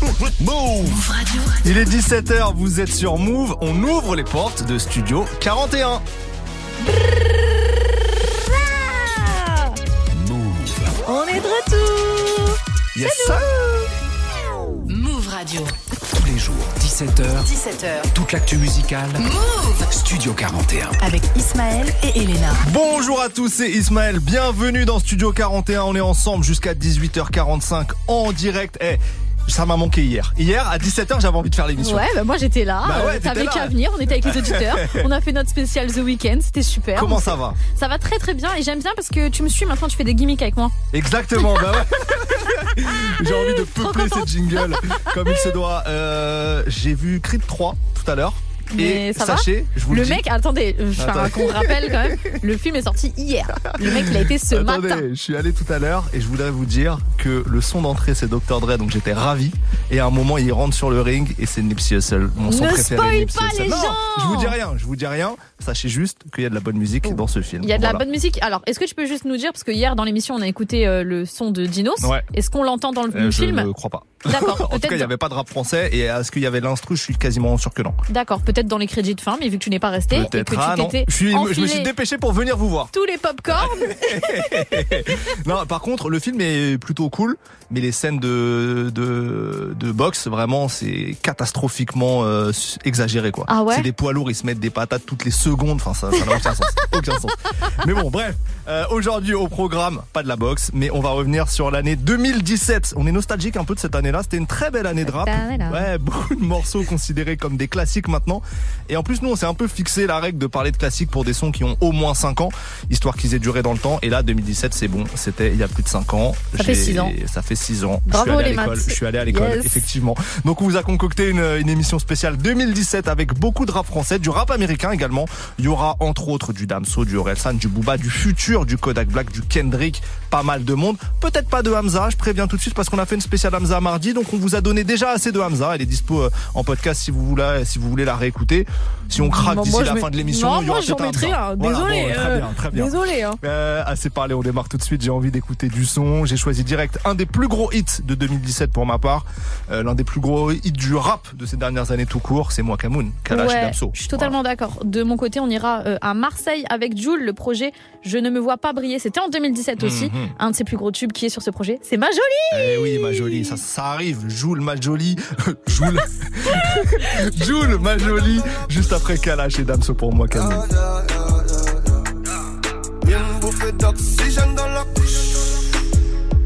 Move Radio. Il est 17h, vous êtes sur Move, on ouvre les portes de Studio 41. Move. On est de retour. Yes. Move Radio. Tous les jours, 17h. 17h. Toute l'actu musicale. Move Studio 41. Avec Ismaël et Elena. Bonjour à tous, c'est Ismaël. Bienvenue dans Studio 41. On est ensemble jusqu'à 18h45 en direct. Eh, ça m'a manqué hier. Hier, à 17h, j'avais envie de faire l'émission. Ouais, bah moi j'étais là. Bah ouais, Euh, T'avais qu'à venir. On était avec les auditeurs. on a fait notre spécial The Weeknd. C'était super. Comment ça va Ça va très très bien. Et j'aime bien parce que tu me suis maintenant. Tu fais des gimmicks avec moi. Exactement, bah ouais. J'ai envie de peupler contente. cette jingle comme il se doit. Euh, J'ai vu Creed 3 tout à l'heure. Mais Et ça va sachez, je vous le, le dis. mec, attendez, je fais un- Attendez. qu'on rappelle quand même. Le film est sorti hier. Le mec, il a été ce Attendez, matin. je suis allé tout à l'heure et je voudrais vous dire que le son d'entrée c'est Dr Dre donc j'étais ravi et à un moment il rentre sur le ring et c'est Nipsey Hussle mon son Ne préféré spoil pas les Non, gens je vous dis rien, je vous dis rien, sachez juste qu'il y a de la bonne musique dans ce film. Il y a de la bonne musique. Alors, est-ce que tu peux juste nous dire, parce que hier dans l'émission on a écouté euh, le son de Dinos, Ouais. est-ce qu'on l'entend dans le Euh, je film ne crois pas. D'accord, en tout cas, il n'y avait pas de rap français et est-ce qu'il y avait l'instru, je suis quasiment sûr que non. D'accord, peut-être dans les crédits de fin, mais vu que tu n'es pas resté et que Peut-être. tu Ah t'étais je, suis- je me suis dépêché pour venir vous voir. tous les popcorn, Non, par contre, le film est plutôt cool, mais les scènes de de, de boxe, vraiment, c'est catastrophiquement euh, exagéré, quoi. Ah ouais c'est des poids lourds, ils se mettent des patates toutes les secondes. Enfin, ça, ça n'a aucun sens, aucun sens. Mais bon, bref. euh, Aujourd'hui au programme, pas de la boxe, mais on va revenir sur l'année 2017. On est nostalgique un peu de cette année-là. C'était une très belle année de rap. Ouais, beaucoup de morceaux considérés comme des classiques maintenant. Et en plus, nous, on s'est un peu fixé la règle de parler de classiques pour des sons qui ont au moins 5 ans, histoire qu'ils aient duré dans le temps. Et là, 2017, c'est bon. C'était il y a plus de 5 ans. Ça fait J'ai- six ans. Ça fait 6 ans. Bravo, les à l'école. maths. Je suis allé à l'école, Yes. effectivement. Donc, on vous a concocté une, une émission spéciale 2017 avec beaucoup de rap français, du rap américain également. Il y aura entre autres du Damso, du Orelsan, du Booba, du Futur, du Kodak Black, du Kendrick, pas mal de monde. Peut-être pas de Hamza, je préviens tout de suite parce qu'on a fait une spéciale Hamza mardi, donc on vous a donné déjà assez de Hamza. Elle est dispo euh, en podcast si vous voulez, si vous voulez la réécouter. Si on craque Moi, d'ici la mets- fin de l'émission, Non, il y aura moi, j'en peut-être un mettrai un. Voilà, Désolé, bon, très euh, bien, très bien. Désolé. Hein. Euh, assez parlé, on démarre tout de suite. J'ai envie d'écouter du son. J'ai choisi direct un des plus gros hits de 2017 pour ma part. Euh, L'un des plus gros hits du rap de ces dernières années tout court, c'est Moi Kamoun, Kalash et Ouais, Damso. je suis totalement d'accord. De mon côté, on ira euh, à Marseille avec Jules, le projet Je ne me vois pas briller. C'était en 2017 aussi. Mhm. Un de ses plus gros tubes qui est sur ce projet, c'est Ma Jolie. Eh oui, ma jolie, ça, ça arrive. Joule, ma jolie. Joule. Joule, ma jolie. Juste après Kalash et Damso pour Moi Kamoun. Une bouffée d'oxygène dans la couche.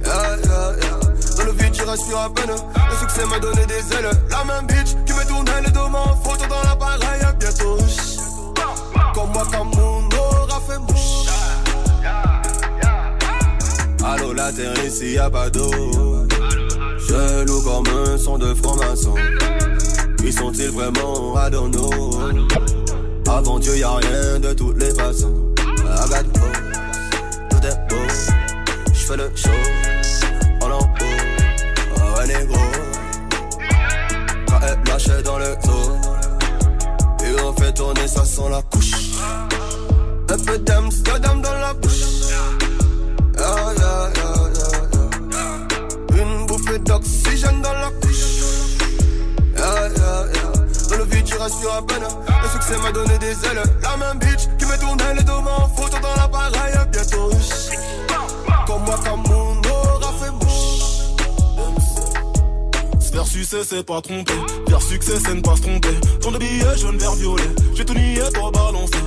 Yeah, yeah, yeah. Dans le vide, tu respires à peine. Le succès m'a donné des ailes. La même bitch qui me tournait les deux mains en photo dans l'appareil. Bientôt. Comme moi, comme mon aura fait mouche. Allô, la terre ici, y'a pas d'eau. Je loue comme un son de franc-maçon. Qui sont-ils vraiment à? Avant Dieu, y'a rien de toutes les façons. Got hoes, tout est beau. J'fais le show, en haut. Oh, ouais, négro. Quand dans le dos. Et on fait tourner, ça sent la couche. Un peu d'Amsterdam dans la bouche. Yeah, yeah, yeah, yeah, yeah. Une bouffée d'oxygène dans la couche. Yeah. Dans le vide, tu respires à peine. Le succès m'a donné des ailes. La même bitch qui me tournait les deux mains en dans l'appareil. Bientôt. Comme moi, comme faire sucer, c'est pas tromper. Faire succès, c'est ne pas se tromper. Tant de billets jaune, vert, violet. J'ai tout nié, toi balancé.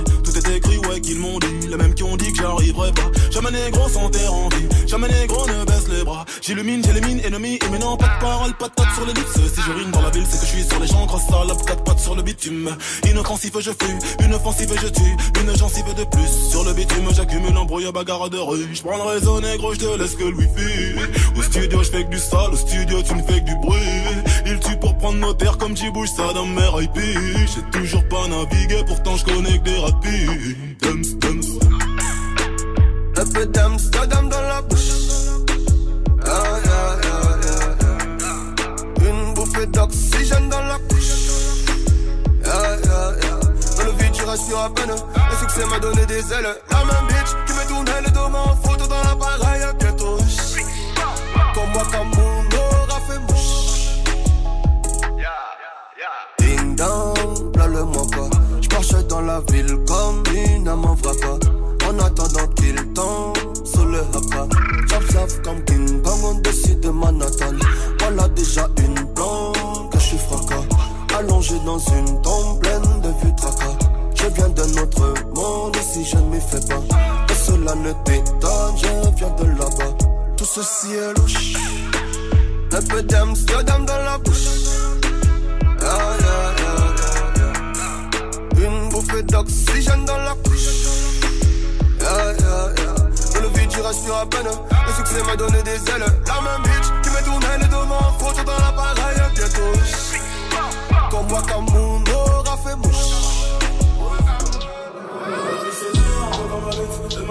Tout est écrit, ouais, qu'ils m'ont dit. Les mêmes qui ont dit que j'arriverai pas. Jamais négro sans terre en vie. Jamais négro ne baisse les bras. J'illumine, j'élimine, ennemi. Et maintenant, pas de parole, pas de patte sur les lips. Si je rime dans la ville, c'est que je suis sur les gens. Grosse salope, quatre pattes sur le bitume. Inoffensif, je fuis. Une offensive, je tue. Une gencive de plus. Sur le bitume, j'accumule embrouille, bagarre de rue. J'prends le réseau négro, j'te laisse que le wifi. Au studio, j'fais que du sale. Au studio, tu ne fais que du bruit. Il tue pour prendre nos terres comme j'y bouge ça dans mes. J'ai toujours pas navigué, pourtant je connais que des rapides une dumps. Un peu d'Amsterdam dans la bouche. Ah, yeah, yeah, yeah, une bouffée d'oxygène dans la couche. Dans le vide, je rassure à peine. Le succès m'a donné des ailes. La même bitch qui me tournait le dos en photo dans l'appareil à bientôt. Comme moi, comme mon aura fait mouche. Ding dong, blâle-moi pas ville comme une âme en. En attendant qu'il tombe sur le haka. Zap comme King Kong au-dessus de Manhattan. Voilà déjà une blonde que je suis fracas. Allongé dans une tombe pleine de vues tracas. Je viens d'un autre monde ici je ne m'y fais pas. Et cela ne t'étonne, je viens de là-bas. Tout ceci est louche. Un peu d'Amsterdam dans la bouche. Ah, d'oxygène dans la couche. Le vide, à peine. Le succès m'a donné des ailes. La même bitch qui me tournait les deux mains. Photo dans l'appareil, bientôt. Comme moi, comme mon aura fait mouche.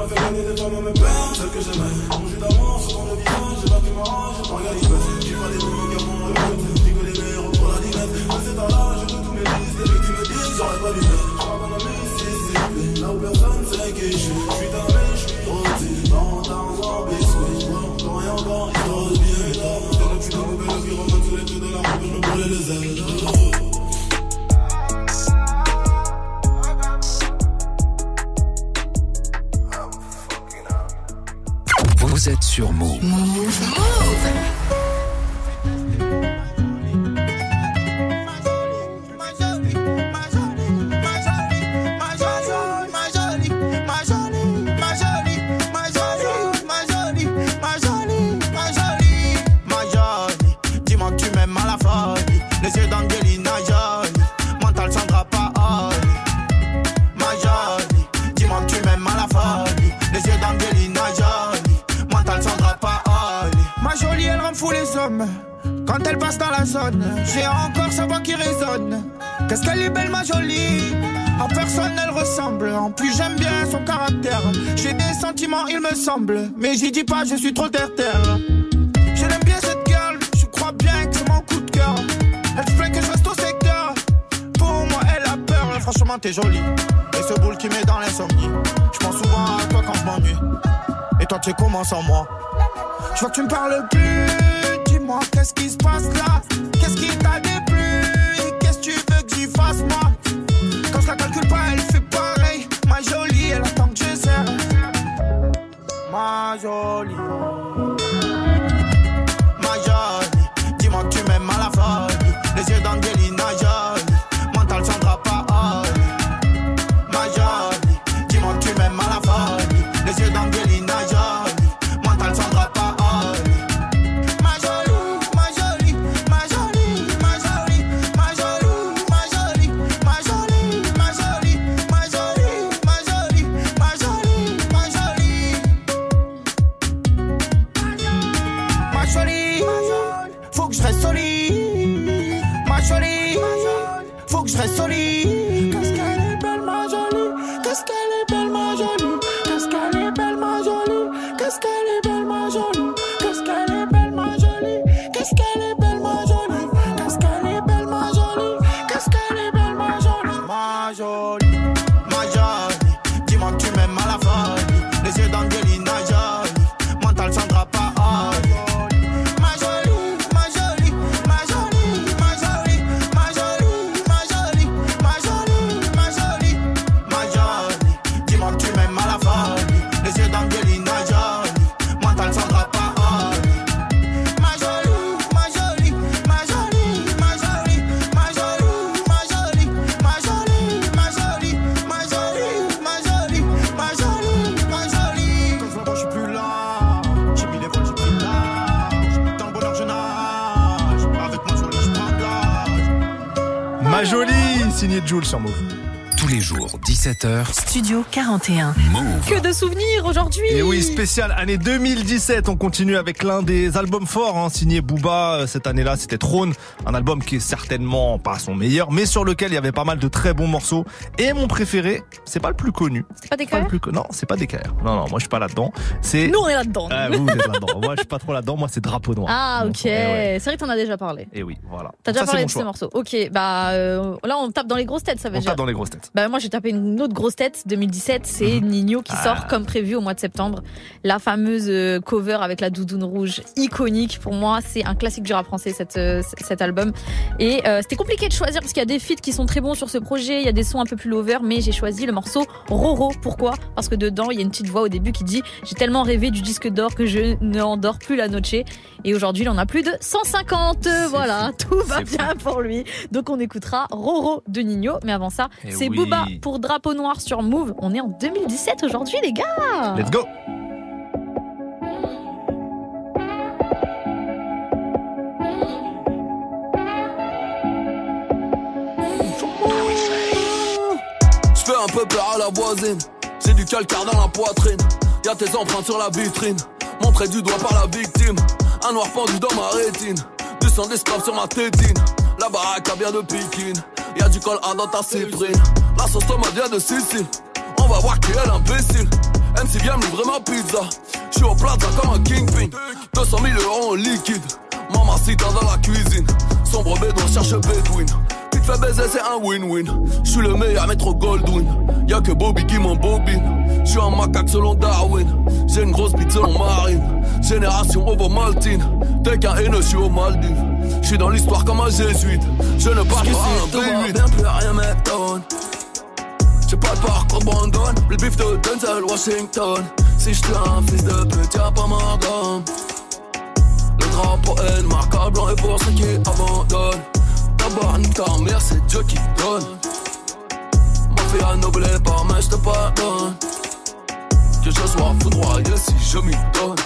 Fait gagner des femmes à mes celles que j'aimais. Mon jus j'ai. J'ai pas les pour la je tous mes disques, les mecs disent, j'aurais pas dû. Vous êtes sur Move. Plus, j'aime bien son caractère. J'ai des sentiments, il me semble. Mais j'y dis pas, je suis trop terre-terre. Je bien cette girl, je crois bien que c'est mon coup de cœur. Elle se plaint que je reste au secteur. Pour moi, elle a peur, franchement, t'es jolie. Et ce boule qui met dans l'insomnie. Je pense souvent à toi quand je m'ennuie. Et toi, tu comment sans moi? Je vois que tu me parles plus. Dis-moi, qu'est-ce qui se passe là? Qu'est-ce qui t'a déplu? Qu'est-ce que tu veux que j'y fasse, moi? joli. 17h, Studio 41. Move. Que de souvenirs aujourd'hui Et oui, spécial année 2017. On continue avec l'un des albums forts, hein, signé Booba. Euh, Cette année-là, c'était Trône, un album qui est certainement pas son meilleur, mais sur lequel il y avait pas mal de très bons morceaux. Et mon préféré, c'est pas le plus connu. C'est pas des pas plus Non, c'est pas DKR. Non, non, moi je suis pas là-dedans. C'est Nous, on est là-dedans. Ah, vous, vous êtes là-dedans. Moi, je suis pas trop là-dedans. Moi, c'est Drapeau Noir. Ah, ok. Eh ouais. C'est vrai que t'en as déjà parlé. Et oui, voilà. T'as déjà parlé de ces choix. morceaux. Ok, bah euh, là, on tape dans les grosses têtes, ça veut On dire. tape dans les grosses têtes. Bah moi j'ai tapé une autre grosse tête 2017, c'est Mhm. Nino qui Ah. sort comme prévu au mois de septembre. La fameuse euh, cover avec la doudoune rouge, iconique pour moi, c'est un classique du rap français cette, euh, cet album. Et euh, c'était compliqué de choisir parce qu'il y a des feats qui sont très bons sur ce projet, il y a des sons un peu plus lover, mais j'ai choisi le morceau Roro. Pourquoi Parce que dedans il y a une petite voix au début qui dit j'ai tellement rêvé du disque d'or que je n'endors plus la noche. Et aujourd'hui il en a plus de 150. Voilà, tout va bien pour lui. Donc on écoutera Roro de Nino, mais avant ça Eh c'est oui. Booba pour Drapeau Noir sur Move. On est en 2017 aujourd'hui, les gars. Let's go. Fais un peu peur à la voisine. J'ai du calcaire dans la poitrine. Y'a tes empreintes sur la vitrine. Montré du doigt par la victime. Un noir pendu dans ma rétine. Du sang d'esclave sur ma tétine. La baraque a bien de Pékin. Y'a du col A dans ta cyprine. La sauce tomate vient de Sicile. On va voir qui est l'imbécile. MC vient me livrer ma pizza. J'suis au plaza comme un kingpin. 200 000 euros en liquide. Mamacita dans la cuisine. Sombre bédouin cherche bédouine. Fais baiser, c'est un win-win. J'suis le meilleur maître Goldwyn. Y'a que Bobby qui m'embobine. J'suis un macaque selon Darwin. J'ai une grosse bite selon Marine. Génération Ovo-Maltine. T'es qu'un haineux, j'suis aux Maldives. J'suis dans l'histoire comme un jésuite. Je ne parle pas un V8. Bien plus rien m'étonne. J'ai pas de parcours Brandon, le bif de Denzel Washington. Si je un fils de pute, y'a pas ma gomme. Le drapeau est marquable blanc et pour ceux qui abandonnent. Ta mère, c'est Dieu qui donne. Ma fille a noblé par mais je te pardonne. Que je sois foudroyé si je m'y donne.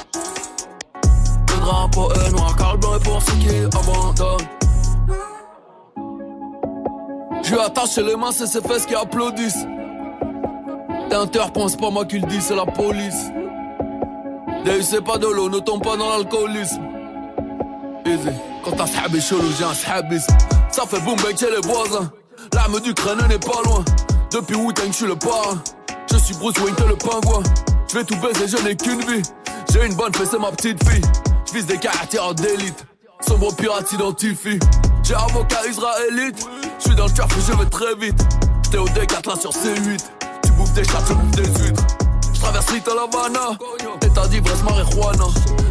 Le drapeau est noir, car le blanc est pour ceux qui abandonnent. Je lui attaché les mains, c'est ses fesses qui applaudissent. T'interprends, c'est pas moi qui le dis, c'est la police. C'est pas de l'eau, ne tombe pas dans l'alcoolisme. Easy. Quand t'as sahabé chelou, j'ai un sahabisme. Ça fait boum bec chez les voisins. L'arme du crâne n'est pas loin. Depuis Wu-Tang, je suis le parrain. Je suis Bruce Wayne, t'es le pingouin. Je vais tout baiser, je n'ai qu'une vie. J'ai une bonne fesse, c'est ma petite fille. Je vise des caractères d'élite. Sombre pirate s'identifie. J'ai avocat israélite. Je suis dans le trafic, je vais très vite. J'étais au D4 sur C8. Tu bouffes des chats, je bouffe des huîtres. Je traverse Little Havana. État d'ivresse, marijuana.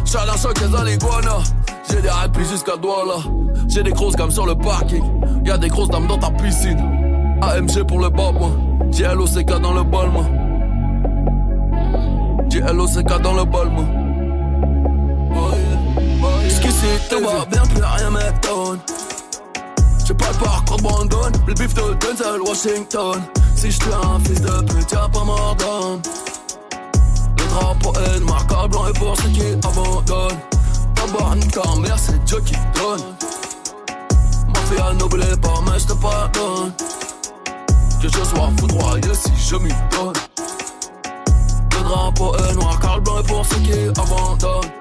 Chacun choc les aliguanas. J'ai des rap jusqu'à Douala. J'ai des grosses gammes sur le parking. Y'a des grosses dames dans ta piscine. AMG pour le babouin. J'ai LOCK dans le balma. J'ai LOCK dans le balma. Jusqu'ici tout va bien, plus rien m'étonne. J'ai pas le parcours de le bif de Denzel Washington. Si j'étais un fils de pute, y'a pas mort d'homme. Drapeau est marquable blanc et pour ceux qui abandonnent. D'abord, nique ta mère, c'est Dieu qui donne. Ma fille a noblé par mais je te pardonne. Que je sois foudroyé si je m'y donne. Le drapeau est noir, car le blanc est pour ceux qui abandonnent.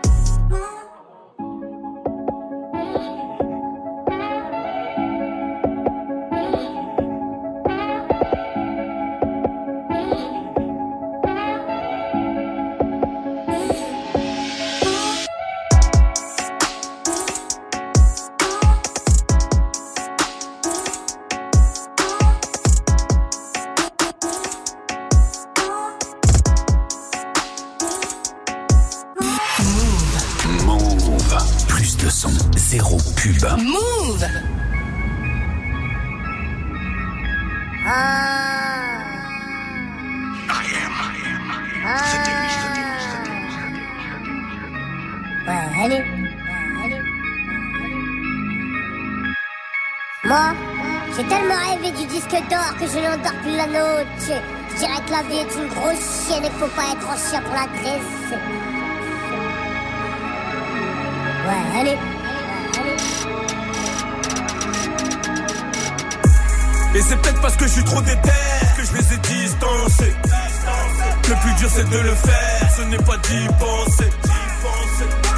Je dirais que la vie est une grosse chienne et faut pas être un chien pour la dresser. Ouais, allez. Et c'est peut-être parce que je suis trop déter que je les ai distancés. Le plus dur c'est de le faire, ce n'est pas d'y penser.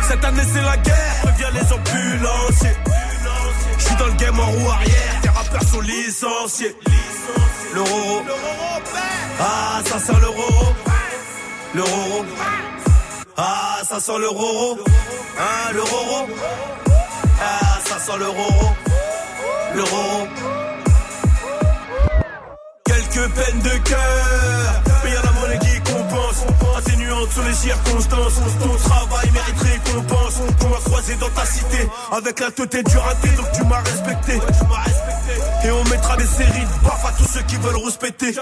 Cette année c'est la guerre, préviens les ambulanciers. Je suis dans le game en roue arrière, tes rappeurs sont licenciés. Le roro, ah ça sent le roro. Le roro, ah ça sent le roro. Hein, le roro, ah ça sent le roro. Le roro. Quelques que peine de cœur. Mais y'a la monnaie qui compense, atténuante sur les circonstances. Ton travail mérite récompense. Tu m'as croisé dans ta cité avec la tête du raté, donc tu m'as respecté. Et on mettra des séries de à tous ceux qui veulent respecter.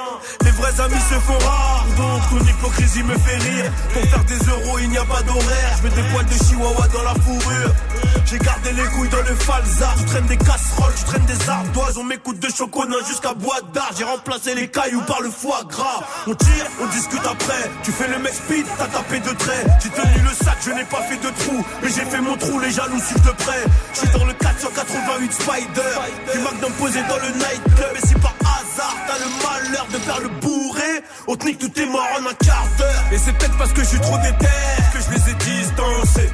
Les vrais amis se font rares, donc ton hypocrisie me fait rire. Pour faire des euros, il n'y a pas d'horaire. Je mets des poils de chihuahua dans la fourrure. J'ai gardé les couilles dans le falzar. Tu traînes des casseroles, tu traînes des ardoises. On m'écoute de chocolat jusqu'à boîte d'art. J'ai remplacé les cailloux par le foie gras. On tire, on discute après. Tu fais le mec speed, t'as tapé de traits. J'ai tenu le sac, je n'ai pas fait de trou. Mais j'ai fait mon trou, les jaloux suivent de près. Je suis dans le 488 Spider. Du McDonald's posé dans le nightclub. Et si par hasard t'as le malheur de faire le bourré, au technique tout est mort en un quart d'heure. Et c'est peut-être parce que je trop déter que je les ai distancés.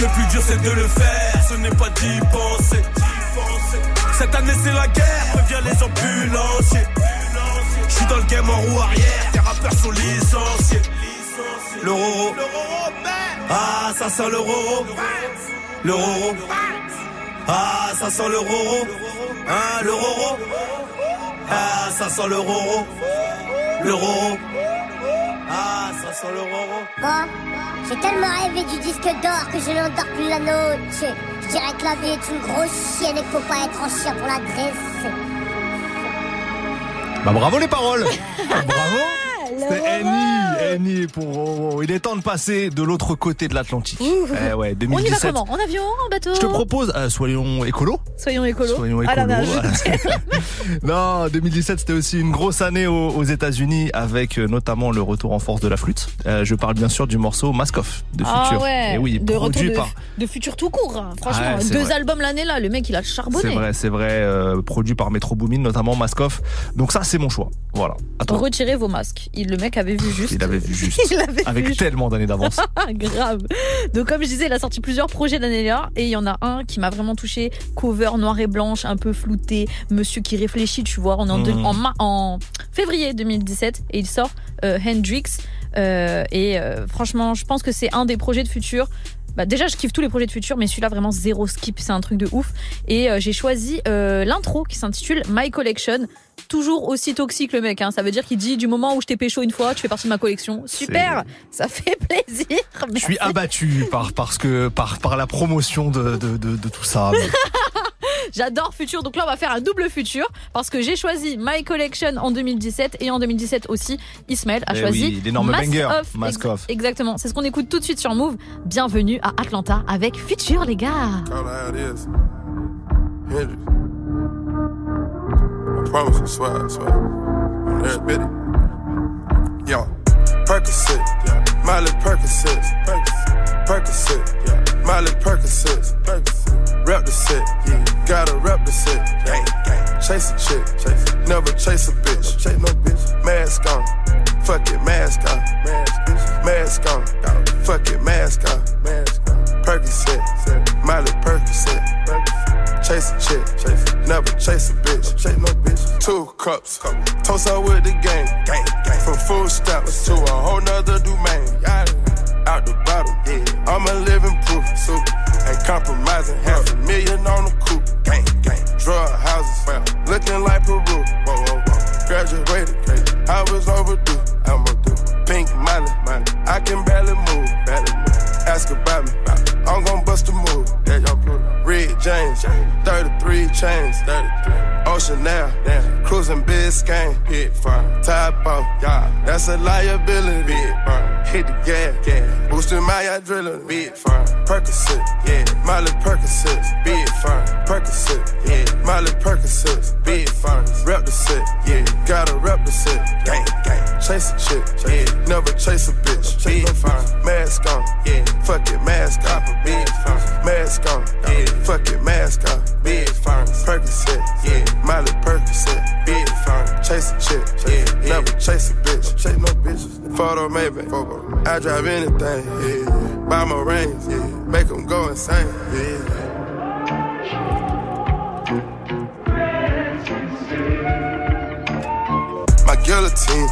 Le plus dur c'est de le faire, ce n'est pas d'y penser. Cette année c'est la guerre, reviens les ambulanciers. Je suis dans le game en roue arrière, tes rappeurs sont licenciés. Le roro, ah ça sent le roro. Le roro, ah ça sent le roro. Ah le roro, ah ça sent le roro. Ah sent le roro. Moi, j'ai tellement rêvé du disque d'or que je n'endors plus la noche. Je dirais que la vie est une grosse chienne et qu'il faut pas être en chien pour la dresser. Bah bravo les paroles Bravo C'était Annie, Annie pour Roro. Il est temps de passer de l'autre côté de l'Atlantique. Eh ouais, On y va 2017. comment En avion En bateau? Je te propose, euh, soyons écolos. Soyons écolos. Soyons À la nage. non, 2017 c'était aussi une grosse année aux, aux États-Unis avec euh, notamment le retour en force de la flûte. Euh, je parle bien sûr du morceau Mask Off de Ah Future. ouais, Et oui, de produit par. de futur tout court. hein. Franchement, Ouais, c'est deux vrai. albums l'année là, le mec il a C'est charbonné. vrai, c'est vrai, euh, produit par Metro Boomin, notamment Mask Off. Donc ça, c'est mon choix. Voilà. Toi. Retirez vos masques. Il, le mec avait vu juste. Il avait vu juste. Il avait Avec vu tellement d'années d'avance. Grave. Donc comme je disais, il a sorti plusieurs projets l'année là et il y en a un qui m'a vraiment touché. Cover noir et blanche, un peu flouté, Monsieur qui réfléchit, tu vois. On est en, deux- Mhm. en, en février 2017 et il sort euh, Hendrix. Euh, et euh, franchement, je pense que c'est un des projets de futur. Bah, déjà, je kiffe tous les projets de futur, mais celui-là vraiment zéro skip, c'est un truc de ouf. Et euh, j'ai choisi euh, l'intro qui s'intitule My Collection. Toujours aussi toxique le mec, hein. ça veut dire qu'il dit du moment où je t'ai pécho une fois, tu fais partie de ma collection. Super, ça fait plaisir. Je suis abattu par, parce que, par, par la promotion de, de, de, de tout ça. J'adore Future. Donc là, on va faire un double Future parce que j'ai choisi My Collection en 2017 et en 2017 aussi, Ismaël a Eh choisi oui, l'énorme banger, Off. Mask Off. Exactement. C'est ce qu'on écoute tout de suite sur Move. Bienvenue à Atlanta avec Future, les gars. Percocet, yeah. Miley Percocet, Percocet, yeah. Miley Percocet, Rep the set, yeah. Gotta rep the set, gang, gang. Chase a chick, chase. never chase a bitch, chase no bitch. Mask on, fuck it, mask on, mask, bitch. mask on, fuck it, mask on, mask on. Percocet, Miley Percocet, chase a chick, chase. never chase a bitch, chase no bitch. Two cups, toast her with the game, gang, gang. From food stamps to a whole nother domain. Out the bottom, yeah. I'm a living proof, super. Ain't compromising, half a million on the coupe, gang, gang. Drug houses, well, looking like Peru. Whoa, whoa, whoa. Graduated, crazy. I was overdue, I'm due. Pink Molly. I can barely move, barely move. Ask about me, I'm gon' bust a move. Red James, 33 chains, 33. Ocean now, cruising Biscayne, hit fire. Top off, that's a liability. Hit the gas. Boosting my adrenaline. Percocet, yeah, Miley Percocet, big fire. Percocet, yeah, Miley Percocet, big fire. Rep the set, yeah, gotta rep the set, gang, gang. Chase a chick, yeah, never chase a bitch, big fire. Mask on, yeah, fuck it, mask off, big fire. Mask on, yeah, fuck it, mask off, big fire. Percocet, yeah, Miley Percocet, big fire. Chase a chick, yeah, never chase a bitch, chase no bitches. Photo maybe, I drive anything, yeah. Buy my rings, yeah, make them go insane, yeah. My guillotine,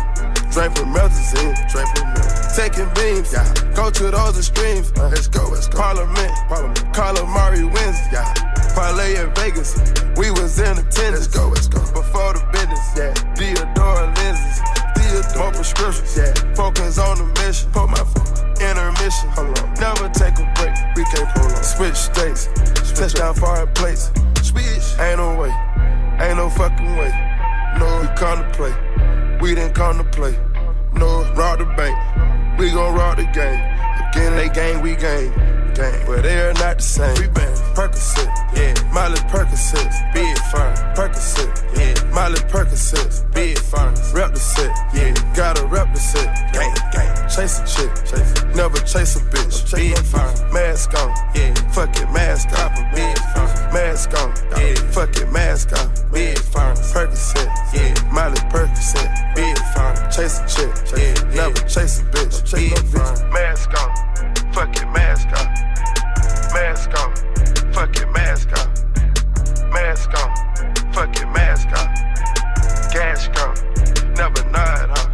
drink from melazine, drink from Taking beams, yeah. Go to those extremes. Uh, let's go, let's go. Parliament, Parliament. Calamari wins, yeah. Parlay in Vegas, we was in attendance. Let's go, let's go. Before the business, yeah. Theodore More prescriptions, yeah. Focus on the mission. Put my phone. Intermission. Hold on. Never take a break. We can't prolong. Switch states. Touchdown foreign plates. Switch. Ain't no way. Ain't no fucking way. No, we come to play. We didn't come to play. No, rob the bank. We gon' rock the game. Again, they gang, we gang. Gang. But they are not the same. We bang. Percocet, yeah. Miley Percocet, big fine. Percocet, yeah. Miley Percocet, big fine. Rep the set, yeah. Gotta rep the set, gang, gang. Chase a chick, chase. never chase a bitch. Big fine. Mask on, yeah. Fuck it, mask off. Big fine. Mask on, yeah. Fuck it, mask off. Big fine. Percocet, yeah. Miley Percocet, big fine. Chase a chick, yeah. Never chase a bitch. Big fine. Mask on, fuck it, mask off. Mask on, fuck it, mask off. Mask on, fuck it, mask off. Cash gone, never nod, huh?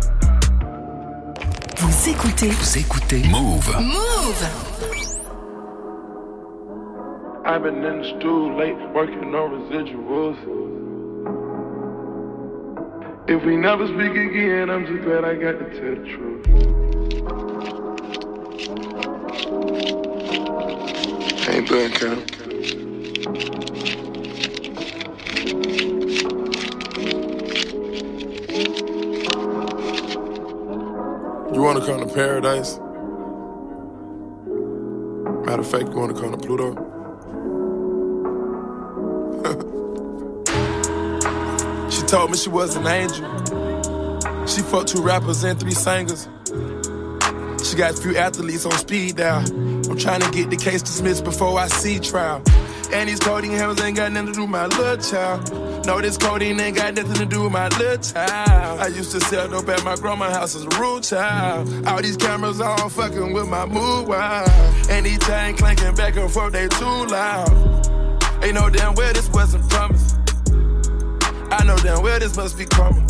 Vous écoutez Vous écoutez Move. Move. I've been in the stool late, working on residuals. If we never speak again, I'm just glad I got to tell the truth. Ain't done, Cam. You wanna come to paradise? Matter of fact, you wanna come to Pluto? she told me she was an angel. She fucked two rappers and three singers. She got a few athletes on speed dial. I'm trying to get the case dismissed before I see trial. And these coding hammers ain't got nothing to do with my little child. No, this codeine ain't got nothing to do with my little child. I used to sell dope at my grandma's house as a rude child. All these cameras on fucking with my mood wild. And these chain clanking back and forth, they too loud. Ain't no damn well this wasn't promised. I know damn well this must be karma.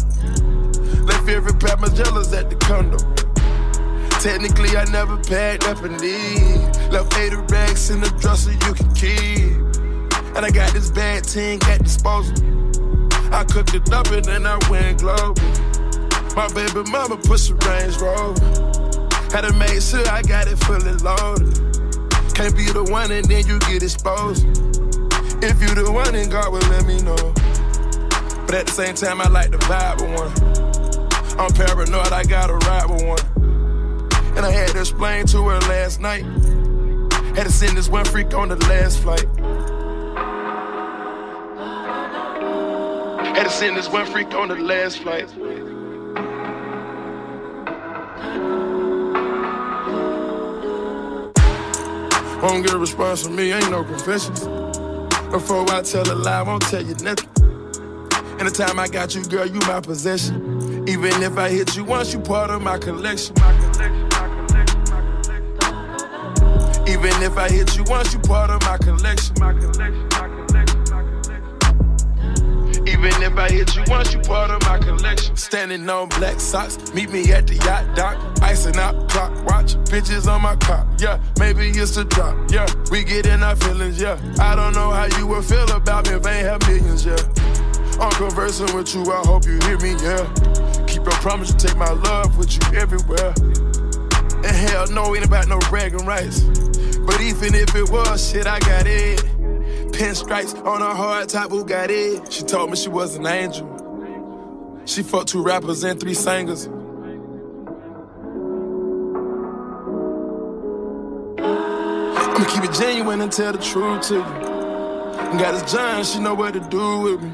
Left pair my jealous at the condo. Technically, I never packed up a need. Left 80 racks in the dresser you can keep. And I got this bad thing at disposal. I cooked it up and then I went global. My baby mama pushed a Range Rover. Had to make sure I got it fully loaded. Can't be the one and then you get exposed. If you the one, then God will let me know. But at the same time, I like the vibe of one. I'm paranoid, I gotta ride with one. And I had to explain to her last night. Had to send this one freak on the last flight. Had to send this one freak on the last flight. Won't get a response from me, ain't no confessions. Before I tell a lie, I won't tell you nothing. Anytime I got you, girl, you my possession. Even if I hit you once, you part of my collection. Even if I hit you once, you part of my collection. Even if I hit you once, you part of my collection. Standing on black socks, meet me at the yacht dock. Icing out clock, watch bitches on my cop. Yeah, maybe it's a drop. Yeah, we get in our feelings. Yeah, I don't know how you would feel about me if I ain't have millions. Yeah, I'm conversing with you. I hope you hear me. Yeah, keep your promise to take my love with you everywhere. And hell no, ain't about no bragging rights. But even if it was, shit, I got it. Pinstripes on a hard top Bugatti. She told me she was an angel. She fucked two rappers and three singers. I'ma keep it genuine and tell the truth to you. Got this John, she know what to do with me.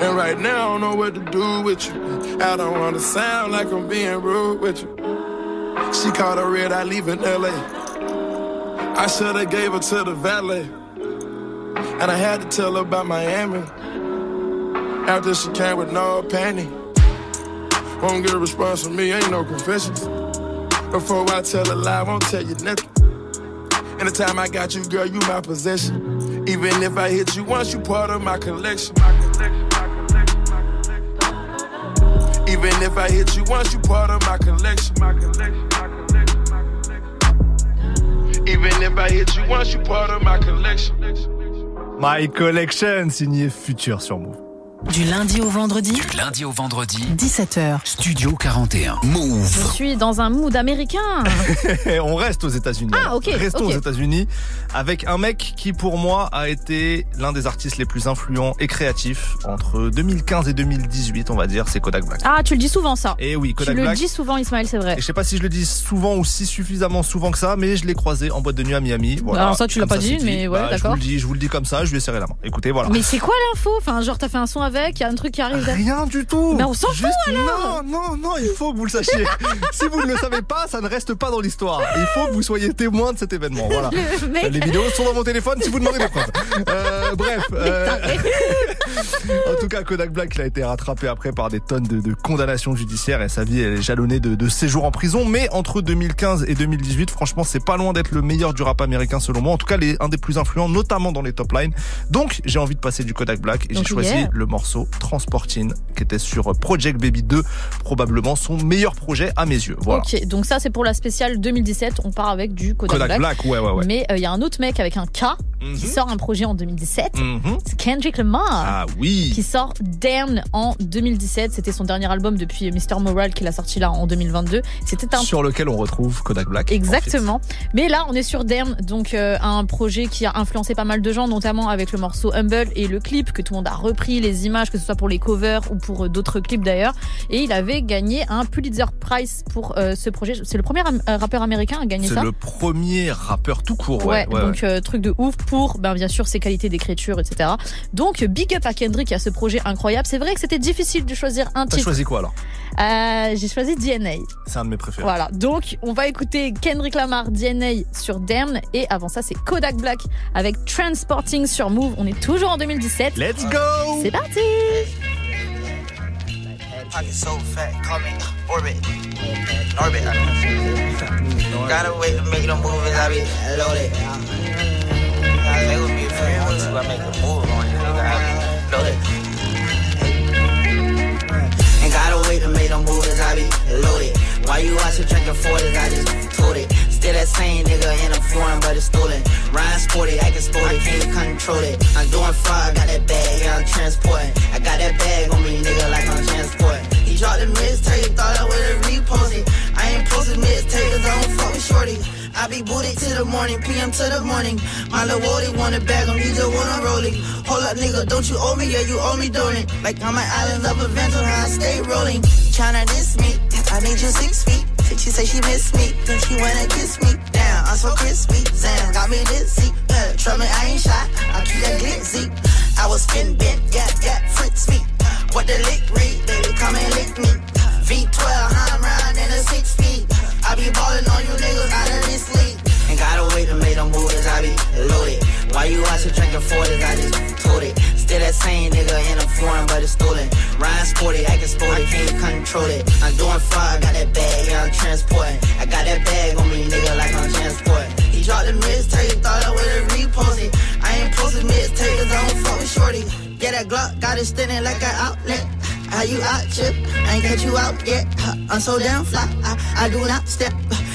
And right now, I don't know what to do with you. I don't wanna sound like I'm being rude with you. She called a red eye leaving LA. I shoulda gave her to the valet. And I had to tell her about Miami. After she came with no panty. Won't get a response from me, ain't no confessions. Before I tell a lie, I won't tell you nothing. Anytime I got you, girl, you my possession. Even if I hit you once, you part of my collection. Even if I hit you once, you part of my collection. Even if I hit you once, you part of my collection. My Collection, signé Future sur Move. Du lundi au vendredi Du lundi au vendredi, 17h. Studio 41. Je Move. suis dans un mood américain. on reste aux États-Unis. Ah, ok, Restons aux États-Unis avec un mec qui, pour moi, a été l'un des artistes les plus influents et créatifs entre 2015 et 2018, on va dire. C'est Kodak Black. Ah, tu le dis souvent ça. Et oui, Tu Kodak le Black. dis souvent, Ismaël, c'est vrai. Et je sais pas si je le dis souvent ou si suffisamment souvent que ça, mais je l'ai croisé en boîte de nuit à Miami. Voilà. Alors ça, tu l'as pas dit, mais ouais, Bah, Je d'accord. vous le dis, je vous le dis comme ça. Je lui ai serré la main. Écoutez, voilà. Mais c'est quoi l'info? Enfin, genre, t'as fait un son avec, il y a un truc qui arrive. Rien du tout. Mais on s'en fout, alors. Non, non, non, il faut que vous le sachiez. si vous ne le savez pas, ça ne reste pas dans l'histoire. Il faut que vous soyez témoin de cet événement. Voilà. Le mec- Les vidéos sont dans mon téléphone si vous demandez des preuves. Euh, bref. euh, en tout cas, Kodak Black il a été rattrapé après par des tonnes de, de condamnations judiciaires et sa vie elle est jalonnée de, de séjours en prison. Mais entre 2015 et 2018, franchement, c'est pas loin d'être le meilleur du rap américain selon moi. En tout cas, les, un des plus influents, notamment dans les top lines. Donc, j'ai envie de passer du Kodak Black et j'ai choisi yeah. le morceau Transporting qui était sur Project Baby 2, probablement son meilleur projet à mes yeux. Voilà. Ok, donc ça, c'est pour la spéciale 2017. On part avec du Kodak, Kodak Black, ouais, ouais, ouais. Mais euh, il y a un autre mec avec un K Mhm. qui sort un projet en 2017. Mhm. C'est Kendrick Lamar. Ah oui. qui sort Damn en 2017. C'était son dernier album depuis Mr. Moral qu'il a sorti là en 2022. C'était un Sur lequel on retrouve Kodak Black. Exactement. Mais là, on est sur Damn, donc euh, un projet qui a influencé pas mal de gens, notamment avec le morceau Humble et le clip que tout le monde a repris, les images, que ce soit pour les covers ou pour euh, d'autres clips d'ailleurs. Et il avait gagné un Pulitzer Prize pour euh, ce projet. C'est le premier euh, rappeur américain à gagner C'est ça. le premier rappeur tout court. Ouais, Ouais, ouais, donc euh, truc de ouf pour ben, bien sûr ses qualités d'écriture, etc. Donc big up à Kendrick à ce projet incroyable. C'est vrai que c'était difficile de choisir un T'as titre. choisi quoi alors? Euh, J'ai choisi DNA. C'est un de mes préférés. Voilà, donc on va écouter Kendrick Lamar DNA sur Damn et avant ça c'est Kodak Black avec Transporting sur Move. On est toujours en 2017. Let's go C'est parti Pocket so fat, call me orbit. Orbit. Gotta wait to make the movies, I be loaded. I make a friend once I make a move on nigga, I be loaded. Ain't gotta wait to make the movies, I be loaded. Why you watching drinking 40s, I just told it. Still that same nigga in a foreign, but it's stolen. Ryan sporty, acting sporty, can't control it. I'm doing fraud, got that bag, yeah, I'm transporting. I got that bag on me, nigga, like I'm transporting. He dropped the mixtape, thought I would've reposted. I ain't posted mixtape, cause I don't fuck with shorty. I be booted to the morning, PM to the morning. My little Wody wanna bag, on he just wanna roll it. Hold up, nigga, don't you owe me? Yeah, you owe me doing it. Like I'm an island of adventure, how I stay rolling. Tryna diss me, I need you six feet. She say she miss me, then she wanna kiss me. Damn, I'm so crispy. Zan got me dizzy. Uh, trust me, I ain't shy. I keep that glitzy. I was spin bent, yeah, yeah, Fritz me. What the lick read, baby, come and lick me. V12, I'm riding in a six speed. I be ballin' on you niggas out of this league. Ain't gotta wait to make them movies, I be loaded. Why you watching drinking 40s, I just told it. Still that same nigga in a foreign, but it's stolen. Ryan sporty, acting sporty, can't control it. I'm doing fraud, got that bag, yeah, I'm transporting. I got that bag on me, nigga, like I'm transporting. He dropped the mixtape, thought I would've reposted. I ain't posted mixtape, cause I don't fuck with shorty. Yeah, that Glock got it standing like an outlet. How you out, chip? I ain't catch you out yet. I'm so damn fly. I, I do not step.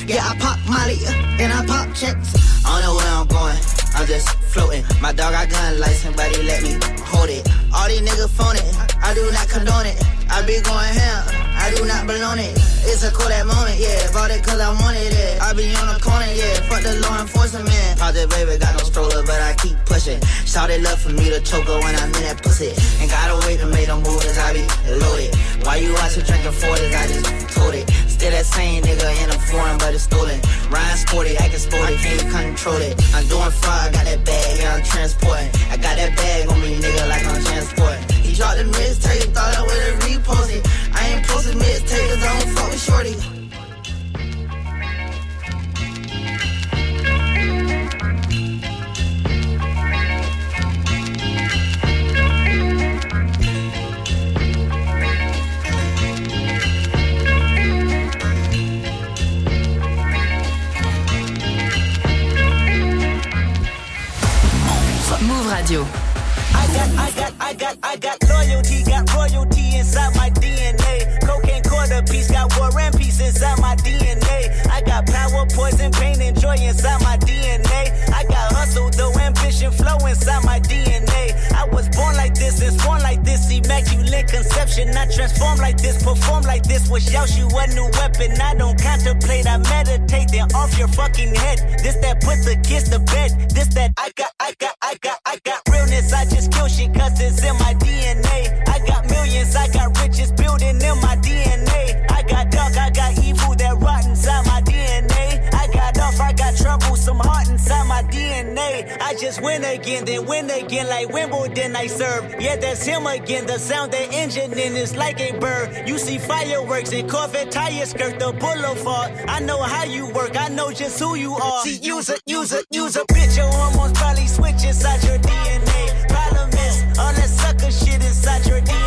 Yeah, I pop Molly uh, and I pop checks. I don't know where I'm going. I'm just floating. My dog got gun license, but he let me hold it. All these niggas phone it. I do not condone it. I be going ham. I do not belong it. It's a cool that moment, yeah. Bought it cause I wanted it. I be on the corner, yeah. Fuck the law enforcement. Project baby got no stroller, but I keep pushing. Shout it love for me to choke her when I'm in that pussy. Ain't gotta wait to make them movies, I be loaded. Why you watching drinking 40s, I just told it. Still that same nigga in a foreign, but it's stolen. Ryan sporty, acting sporty, can't control it. I'm doing fraud, got that bag, yeah, I'm transporting. I got that bag on me, nigga, like I'm transporting. He dropped the mixtape, thought I would've reposted. I ain't posted mixtape, cause I don't fuck with shorty. Radio. I got, I got, I got, I got loyalty, got royalty inside my DNA. Cocaine quarter piece, got war and peace inside my DNA. I got power, poison, pain, and joy inside my DNA. I got hustle, though ambition flow inside my DNA. I was born like this. existence. Born like this, immaculate conception. Not transform like this, perform like this. Was Yoshi a new weapon? I don't contemplate, I meditate. Then off your fucking head. This that put the kids to bed. This that I got, I got, I got, I got realness. I just kill shit cause it's in my DNA. I got millions, I got riches building in my DNA. I got dark, I I just win again, then win again like Wimbledon I serve. Yeah, that's him again. The sound that engine in is like a bird. You see fireworks and Corvette tires skirt the boulevard. I know how you work, I know just who you are. See, use a, use a, use a bitch. Your hormones probably switch inside your DNA. Problem is, all that sucker shit inside your DNA.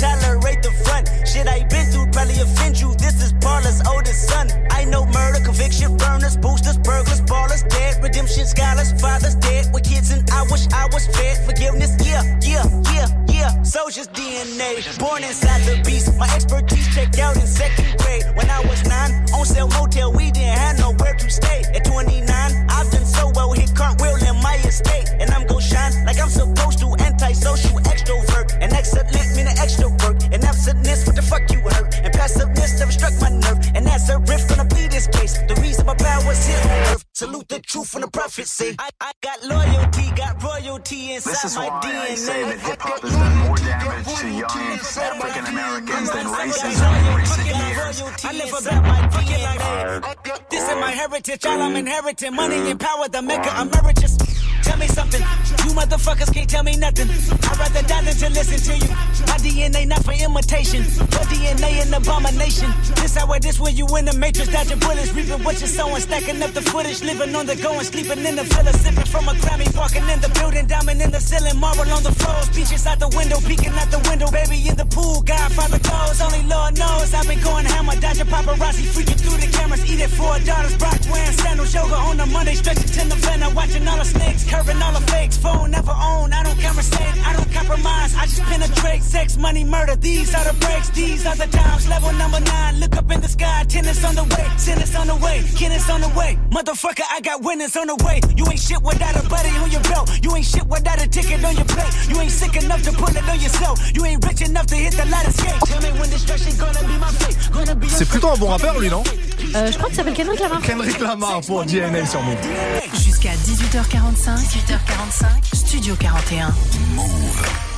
Tolerate the front. Shit I been through probably offend you. This is Paula's oldest son. I know murder, conviction, burners, boosters, burglars, ballers, dead, redemption, scholars, fathers dead with kids, and I wish I was fed forgiveness. Yeah, yeah, yeah, yeah. Soldier's DNA, born inside the beast. My expertise checked out in second grade when I was nine. On sale motel, we didn't have nowhere to stay. At 29, I've done so well, hit cartwheel in my estate, and I'm gon' shine like I'm supposed to. Antisocial extrovert, and excellent and absentness. What the fuck you hurt? And passiveness never struck my nerve, and that's a riff gonna be this case. The reason my power's here on earth. Salute the truth from the prophecy. I, I got loyalty, got royalty inside This is my why DNA. I say that hip hop has done more damage to young African Americans than racism in recent years. I live about my DNA. This is my heritage, all I'm inheriting. Money and power, the maker emeritus. Tell me something, you motherfuckers can't tell me nothing. I'd rather die than to listen to you. My DNA not for imitation, your DNA an abomination. This how it is when you in the matrix, dodging bullets, reaping what you're sowing, stacking up the footage, living on the go and sleeping in the villa, sipping from a Grammy, walking in the building, diamond in the ceiling, marble on the floors, beaches out the window, peeking out the window, baby in the pool, Godfather goes, only Lord knows I've been going hammer, dodging paparazzi, freaking through the cameras, eating four daughters, Brock wearing sandals, yoga on the Monday, stretching to the van, watching all the snakes, curving all the fakes, phone never own, I don't conversate, I don't compromise, I just penetrate, sex, money, murder, these are the breaks, these are the times, level number nine, look up in the sky, tennis on the way, tennis on the way, tennis on the way, motherfucker, I got winners on the way, you ain't shit without a buddy on your belt, you ain't shit without a ticket on your plate, you ain't sick enough to put it on yourself, you ain't rich enough to hit the ladder skate, tell me when destruction gonna be my fate, gonna be C'est plutôt un bon rappeur, lui, non? Euh, je crois qu'il s'appelle Kendrick Lamar. Kendrick Lamar pour DNA sur Move. Jusqu'à 18h45, 18h45, Studio 41.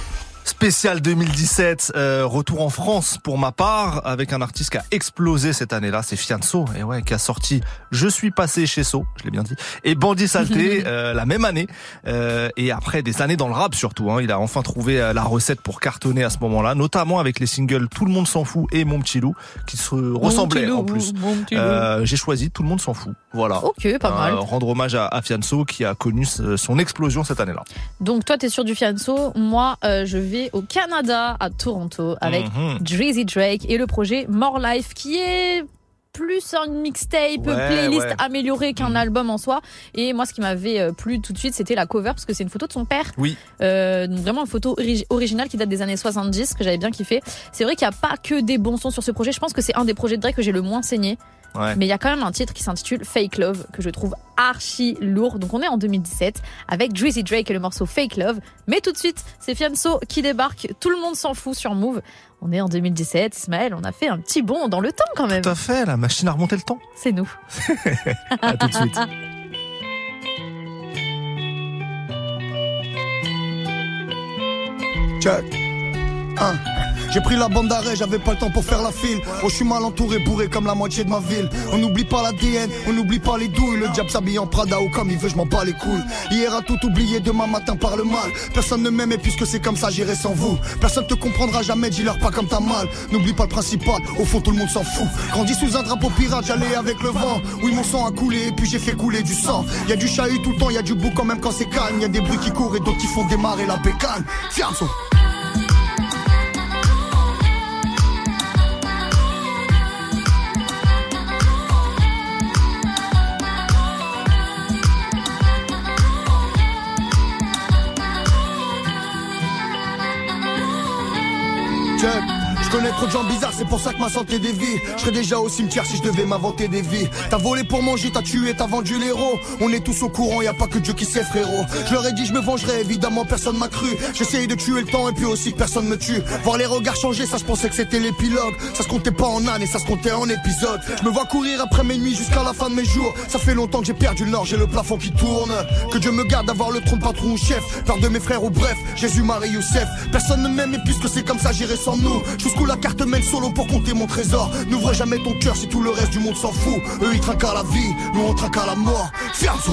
Spécial 2017, euh, retour en France pour ma part, avec un artiste qui a explosé cette année-là, c'est Fianso, et ouais, qui a sorti Je suis passé chez So, je l'ai bien dit, et Bandit Saleté euh, la même année, euh, et après des années dans le rap surtout, hein, il a enfin trouvé euh, la recette pour cartonner à ce moment-là, notamment avec les singles Tout le monde s'en fout et Mon petit loup, qui se ressemblaient loup, en plus. loup. Euh, J'ai choisi Tout le monde s'en fout, voilà. Ok, pas mal. Euh, rendre hommage à, à Fianso qui a connu son explosion cette année-là. Donc toi, t'es sur du Fianso. Moi, euh, je vais au Canada, à Toronto, avec Mhm. Drizzy Drake et le projet More Life, qui est plus un mixtape, Ouais, playlist ouais. amélioré qu'un Mhm. album en soi. Et moi, ce qui m'avait euh, plu tout de suite, c'était la cover, parce que c'est une photo de son père. Oui. Euh, donc vraiment une photo ori- originale qui date des années 70, que j'avais bien kiffé. C'est vrai qu'il n'y a pas que des bons sons sur ce projet. Je pense que c'est un des projets de Drake que j'ai le moins saigné. Ouais. Mais il y a quand même un titre qui s'intitule Fake Love que je trouve archi lourd. Donc on est en 2017 avec Drizzy Drake et le morceau Fake Love. Mais tout de suite, c'est Fianso qui débarque. Tout le monde s'en fout sur Move. On est en 2017. Ismaël, on a fait un petit bond dans le temps quand même. Tout à fait, la machine à remonter le temps. C'est nous. À tout de suite. Check. Hein. J'ai pris la bande d'arrêt, j'avais pas le temps pour faire la file. Oh, je suis mal entouré, bourré comme la moitié de ma ville. On n'oublie pas l'ADN, on n'oublie pas les douilles. Le diable s'habille en Prada ou comme il veut, je m'en bats les couilles. Hier a tout oublié, demain matin par le mal. Personne ne m'aime et puisque c'est comme ça, j'irai sans vous. Personne te comprendra jamais, dis-leur pas comme t'as mal. N'oublie pas le principal, au fond tout le monde s'en fout. Grandi sous un drapeau pirate, j'allais avec le vent. Oui, mon sang a coulé et puis j'ai fait couler du sang. Y a du chahut tout le temps, y a du bout quand même quand c'est calme. Y a des bruits qui courent et d'autres qui font démarrer la bécane. Fianso. Connais trop de gens bizarres, c'est pour ça que ma santé dévie. Je serais déjà au cimetière si je devais m'inventer des vies. T'as volé pour manger, t'as tué, t'as vendu l'héros. On est tous au courant, y a pas que Dieu qui sait, frérot. Je leur ai dit, je me vengerai, évidemment, personne m'a cru. J'essayais de tuer le temps et puis aussi que personne me tue. Voir les regards changer, ça je pensais que c'était l'épilogue. Ça se comptait pas en et ça se comptait en épisodes. Je me vois courir après mes nuits jusqu'à la fin de mes jours. Ça fait longtemps que j'ai perdu le nord, j'ai le plafond qui tourne. Que Dieu me garde d'avoir le trône patron ou chef. Peur de mes frères ou bref, Jésus, Marie, Youssef. Personne ne m'aime et puisque c'est comme ça, j'irai sans nous. La carte mène solo pour compter mon trésor. N'ouvre jamais ton cœur si tout le reste du monde s'en fout. Eux ils trinquent à la vie, nous on trinque à la mort. Fianzo.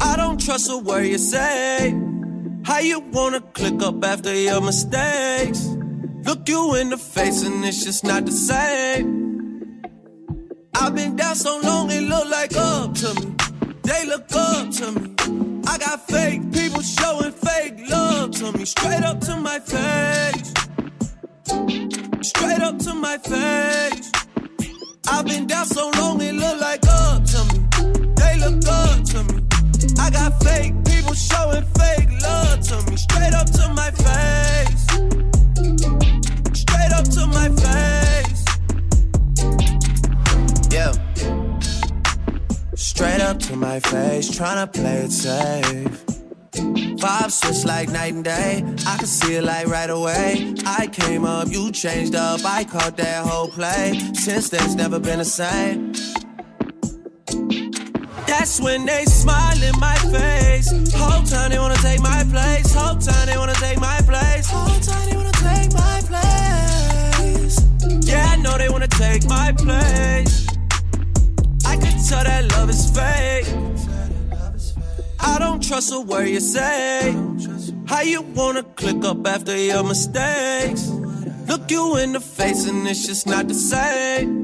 I don't trust a word you say. How you wanna click up after your mistakes? Look you in the face and it's just not the same. I've been down so long it look like up to me. They look up to me. I got fake people showing fake love to me. Straight up to my face. Straight up to my face. I've been down so long it look like up to me. They look up to me. I got fake people showing fake love to me. Straight up to my face. Straight up to my face. Yeah. Straight up to my face, tryna play it safe. Vibe switch like night and day. I can see it like right away. I came up, you changed up. I caught that whole play. Since then, it's never been the same. That's when they smile in my face. Whole time they wanna take my place. Whole time they wanna take my place. Whole time they wanna take my place. Yeah, I know they wanna take my place. I can tell that love is fake. I don't trust a word you say. How you wanna click up after your mistakes? Look you in the face and it's just not the same.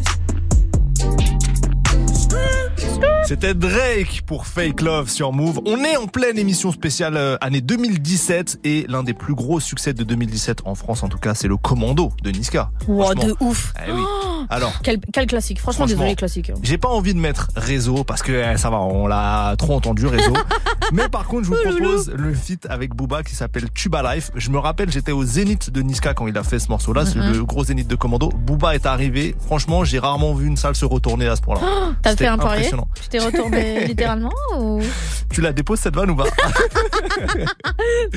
Woo! C'était Drake pour Fake Love sur Move. On est en pleine émission spéciale euh, année 2017 et l'un des plus gros succès de 2017 en France en tout cas, c'est le Commando de Niska. Wow, de ouf. Eh oui. Oh, Alors, quel, quel classique. Franchement, Franchement. désolé, classique. j'ai pas envie de mettre réseau parce que eh, ça va, on l'a trop entendu réseau. Mais par contre, je vous Oh propose le feat avec Booba qui s'appelle Tuba Life. Je me rappelle, j'étais au Zénith de Niska quand il a fait ce morceau-là, c'est le gros Zénith de Commando. Booba est arrivé. Franchement, j'ai rarement vu une salle se retourner à ce point-là. Oh, T'as fait un parier. Tu t'es retourné littéralement ou Tu la déposes cette vanne ou pas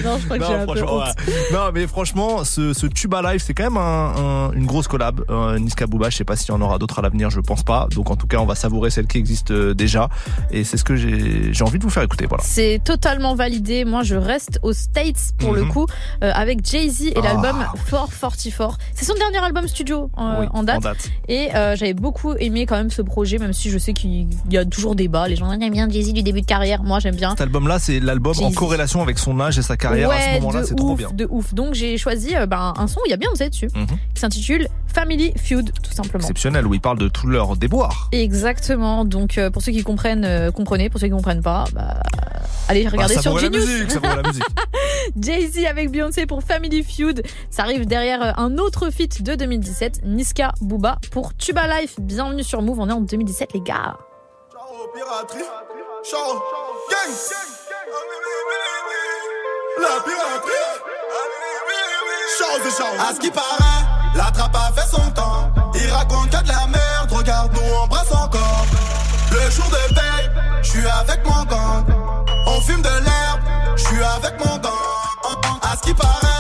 Non, je crois que j'ai un peu franchement, honte. ouais. non, mais franchement, ce, ce Tuba Live, c'est quand même un, un- une grosse collab. Euh, Niska Booba, je sais pas s'il y en aura d'autres à l'avenir, je pense pas. Donc en tout cas, on va savourer celle qui existe euh, déjà. Et c'est ce que j'ai j'ai envie de vous faire écouter. Voilà. C'est totalement validé. Moi, je reste aux States pour le Mhm. coup euh, avec Jay-Z et Ah, l'album 444. C'est son dernier album studio Oui, en, date. en date. Et euh, j'avais beaucoup aimé quand même ce projet, même si je sais qu'il y a toujours débat. Les gens aiment bien Jay-Z du début de carrière. Moi, j'aime bien. Cet album-là, c'est l'album en corrélation avec son âge et sa carrière. à ce Ouais, moment-là, c'est trop bien. de ouf. Donc j'ai choisi euh, ben, un son où il y a Beyoncé dessus, Mhm. qui s'intitule Family Feud, tout simplement. Exceptionnel, où il parle de tous leurs déboires. Exactement. Donc euh, pour ceux qui comprennent, euh, comprenez. Pour ceux qui comprennent pas, bah, allez regarder Bah, sur Genius. Jay-Z avec Beyoncé pour Family Feud. Ça arrive derrière un autre feat de 2017, Niska Booba pour Tuba Life. Bienvenue sur Move, on est en 2017 les gars. Piraterie. Ciao, gang. La piraterie. Chose et chose. À ce qui paraît, la trappe a fait son temps. Il raconte que de la merde, regarde nous embrasse encore. Le jour de paye, je suis avec mon gang. On fume de l'herbe, je suis avec mon gang. À ce qui paraît,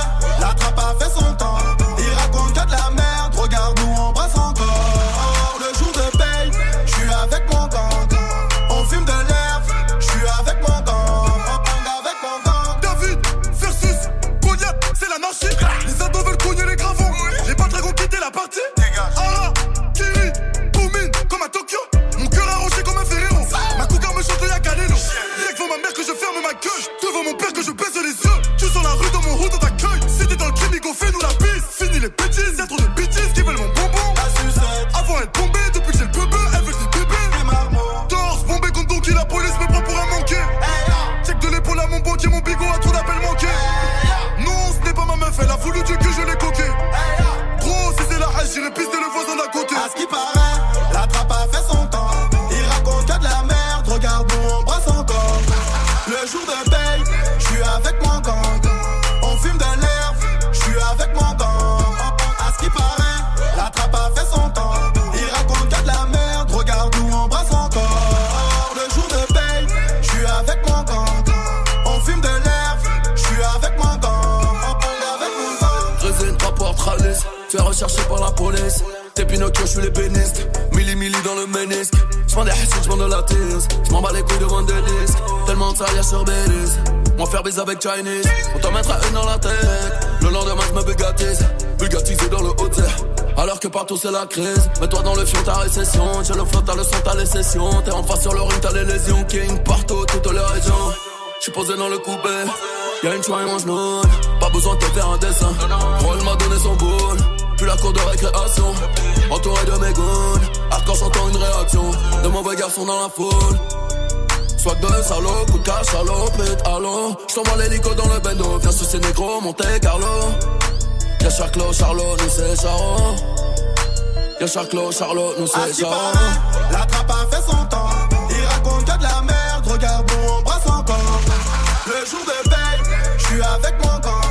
je baisse les yeux. Tu sur la rue dans mon route on t'accueille. Si t'es dans le crime, fais-nous la piste. Fini les bêtises, y'a trop de bêtises qui veulent mon bonbon. Avant être bombé, depuis que j'ai le bébé, elle veut des bébés. Torse, bombé contre Donkey, la police me prend pour un manqué. Check de l'épaule à mon banquier, mon bigot a trop d'appels manqués. Non, ce n'est pas ma meuf, elle a voulu du cul, je l'ai coqué. Gros, si c'est la hache, j'irai pister le voisin d'à côté. À ce qui paraît, Pinocchio, je suis l'ébéniste. Milli, milli dans le ménisque. J'vends des hassides, j'vends de la tease. J'm'en bats les couilles devant des disques. Tellement de salière sur Belize. Moi faire bise avec Chinese. On t'en mettra une dans la tête. Le lendemain, j'me bugatise. Bugatisé dans le haut Alors que partout c'est la crise. Mets-toi dans le fion, ta récession. J'ai le flot, t'as le son, t'as les sessions. T'es en face sur le ring, t'as les lésions. King partout, toutes les régions. J'suis posé dans le coupé. Y'a une choix et non Pas besoin de te faire un dessin. Roll m'a donné son boule. Puis la cour de récréation. Entouré de mes goons. Hardcore j'entends une réaction? De mauvais garçons dans la foule. Swag de salaud, coup de cash, salopette, allô. J't'envoie l'hélico dans le bendo. Viens sur ces négros, Monte Carlo. Y'a Charclo, Charlot, nous c'est Charo. Y'a Charclo, Charlot, nous c'est Charo. la trappe a fait son temps. Il raconte que de la merde, regarde nous embrasse encore. Le jour de paye, je suis avec mon gang.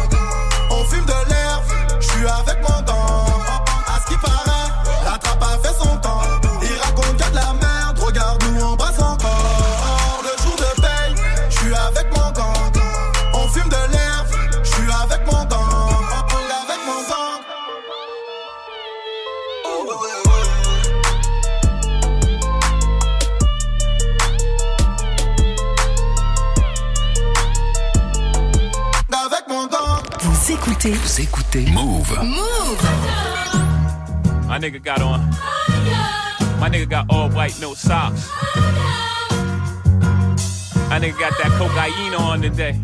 Écoutez Vous écoutez Move. Move. My nigga got on. My nigga got all white, no socks. My nigga got that cocaine on today.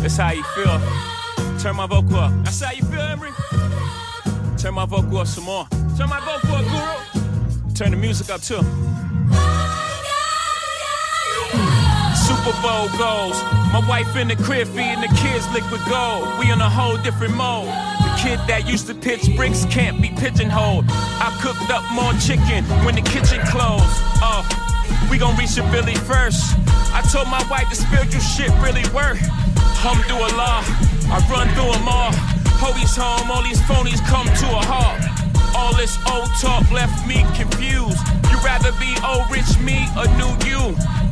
That's how you feel. Turn my vocal up. That's how you feel, Emery? Turn my vocal up some more. Turn my vocal up, Guru. Turn the music up too. Super Bowl goes. My wife in the crib feeding the kids liquid gold. We on a whole different mode. The kid that used to pitch bricks can't be pigeonholed. I cooked up more chicken when the kitchen closed. Oh, we gon' reach a Billy first. I told my wife the spiritual shit really work. Alhamdulillah, I run through them all. Hoey's home, all these phonies come to a halt. All this old talk left me confused. You rather be old rich me or new you?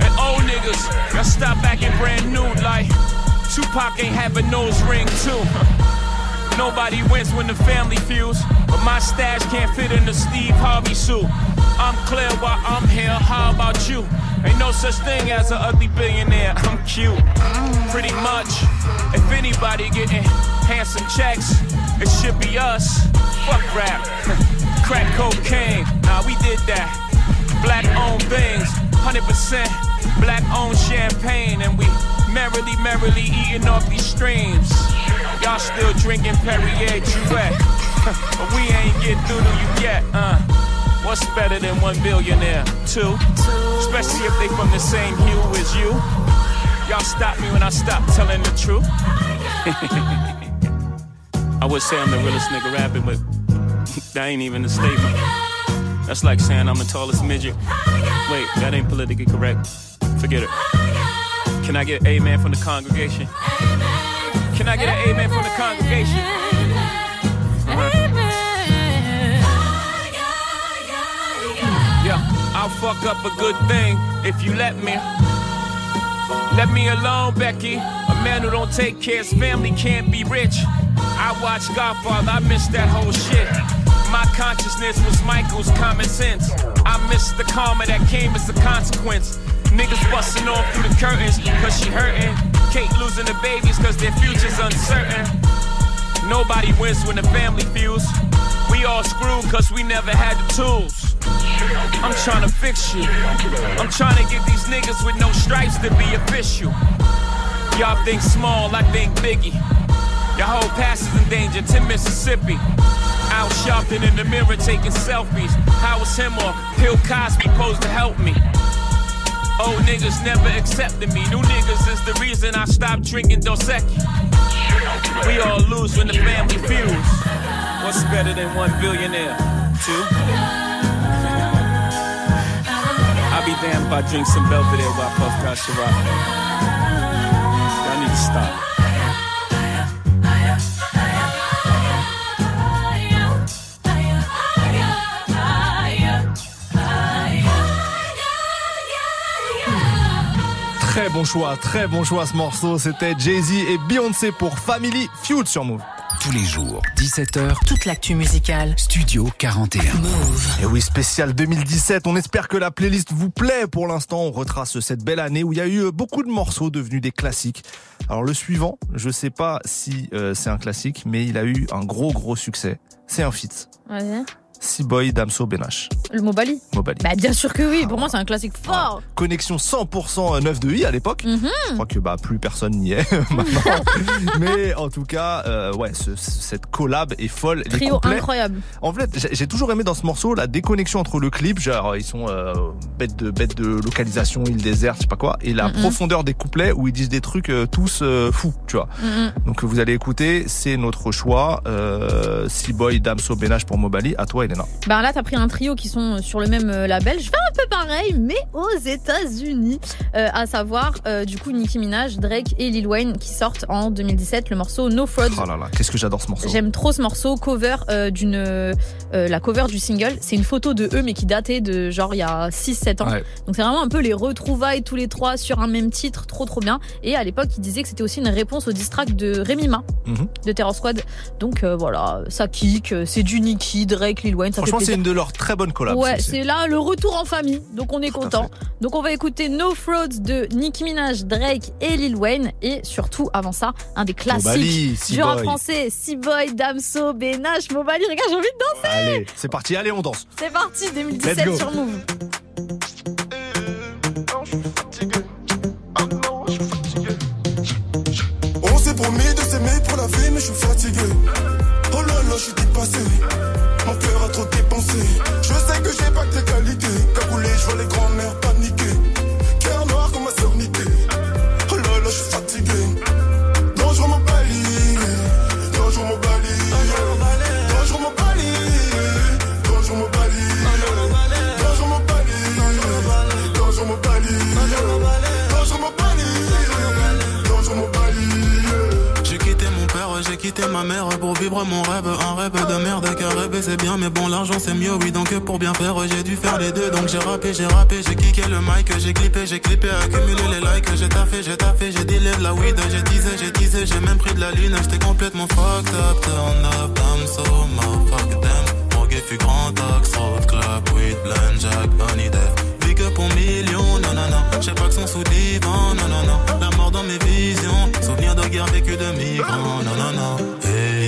And old niggas, y'all stop acting brand new like Tupac ain't have a nose ring too. Nobody wins when the family feels, but my stash can't fit in the Steve Harvey suit. I'm clear while I'm here, how about you? Ain't no such thing as an ugly billionaire, I'm cute. Pretty much, if anybody getting handsome checks, it should be us. Fuck rap, crack cocaine, nah, we did that. Black owned things, 100% black owned champagne, and we merrily, merrily eating off these streams. Y'all still drinking Perrier Jouet, but we ain't get through to you yet, uh. What's better than one billionaire? Two. Especially if they from the same hue as you. Y'all stop me when I stop telling the truth. I would say I'm the realest nigga rapping, but that ain't even a statement. That's like saying I'm the tallest midget. Wait, that ain't politically correct. Forget it. Can I get a amen from the congregation? Can I get an amen from the congregation? Uh-huh. Yeah, I'll fuck up a good thing if you let me. Let me alone, Becky. A man who don't take care of his family can't be rich. I watched Godfather, I missed that whole shit. My consciousness was Michael's common sense. I missed the karma that came as a consequence. Niggas busting off through the curtains cause she hurting. Kate losing the babies cause their future's uncertain. Nobody wins when the family feels. We all screwed cause we never had the tools. I'm trying to fix you. I'm trying to get these niggas with no stripes to be official. Y'all think small, I think biggie. Your whole past is in danger. Tim Mississippi. Out shopping in the mirror taking selfies. How was him or Bill Cosby supposed to help me? Old niggas never accepted me. New niggas is the reason I stopped drinking Dos Equis. We all lose when the family feels. What's better than one billionaire? Two? I'll be damned if I drink some Belvedere while Puff got Ciroc. Y'all need to stop. Très bon choix, très bon choix ce morceau. C'était Jay-Z et Beyoncé pour Family Feud sur Move. Tous les jours, 17h, Toute l'actu musicale. Studio 41. Et oui, spécial 2017. On espère que la playlist vous plaît. Pour l'instant, on retrace cette belle année où il y a eu beaucoup de morceaux devenus des classiques. Alors le suivant, je sais pas si euh, c'est un classique, mais il a eu un gros gros succès. C'est un feat. Vas-y. Seaboy, Damso, Benache. Le Mobali. Mobali. Bah bien sûr que oui, pour moi c'est un classique fort. Connexion 100% 9 de i à l'époque. Mhm. Je crois que bah plus personne n'y est maintenant. Mais en tout cas, euh, ouais, ce- ce- cette collab est folle. Les Trio couplets- incroyable. En fait, j'ai- toujours aimé dans ce morceau la déconnexion entre le clip, genre ils sont euh, bêtes de bêtes de localisation, île déserte, je sais pas quoi, et la profondeur des couplets où ils disent des trucs euh, tous euh, fous, tu vois. Donc vous allez écouter, c'est notre choix. Euh, Seaboy, Damso, Benache pour Mobali. À toi, Elena. Bah là, t'as pris un trio qui sont sur le même euh, label. Je fais un peu pareil, mais aux États-Unis. Euh, à savoir, euh, du coup, Nicki Minaj, Drake et Lil Wayne qui sortent en 2017 le morceau No Frauds. Oh là là, qu'est-ce que j'adore ce morceau. J'aime trop ce morceau, cover euh, d'une euh, la cover du single. C'est une photo de eux mais qui datait de genre il y a 6-7 ans. Ouais. Donc c'est vraiment un peu les retrouvailles tous les trois sur un même titre, trop trop bien. Et à l'époque, ils disaient que c'était aussi une réponse au diss track de Rémi Ma Mhm. de Terror Squad. Donc euh, voilà, ça kick, euh, c'est du Nicki, Drake, Lil Wayne, Franchement, c'est une de leurs très bonnes collabs. Ouais, c'est là le retour en famille, donc on est content. Donc on va écouter No Frauds de Nicki Minaj, Drake et Lil Wayne et surtout avant ça un des classiques Mobali, du rap français, Seaboy, Damso, Benache, Mobali. Regarde, j'ai envie de danser. Allez, c'est parti, allez, on danse. C'est parti Let's 2017 go. sur Move. On s'est promis de s'aimer pour la vie, mais je suis fatigué. Je suis dépassé. Mon cœur a trop dépensé. Je sais que j'ai pas que tes qualités. Cagoulé, je vois les grands-mères ma mère pour vivre mon rêve. Un rêve de merde qu'à rêver c'est bien, mais bon l'argent c'est mieux, oui. Donc pour bien faire, j'ai dû faire les deux. Donc j'ai rappé, j'ai rappé, j'ai kické le mic, j'ai clippé, j'ai clippé, accumulé les likes. J'ai taffé, j'ai taffé, j'ai dealé de la weed, j'ai teasé, j'ai teasé, j'ai même pris de la lune. J'étais complètement fucked up, turn up, I'm so motherfucker damn. Morgue fut grand axe, road club, weed, blend, jack, death. Pour millions, non non non. J'ai pas que son sous divan, non non non. La mort dans mes visions, souvenir de guerre vécu de migrants, non non non.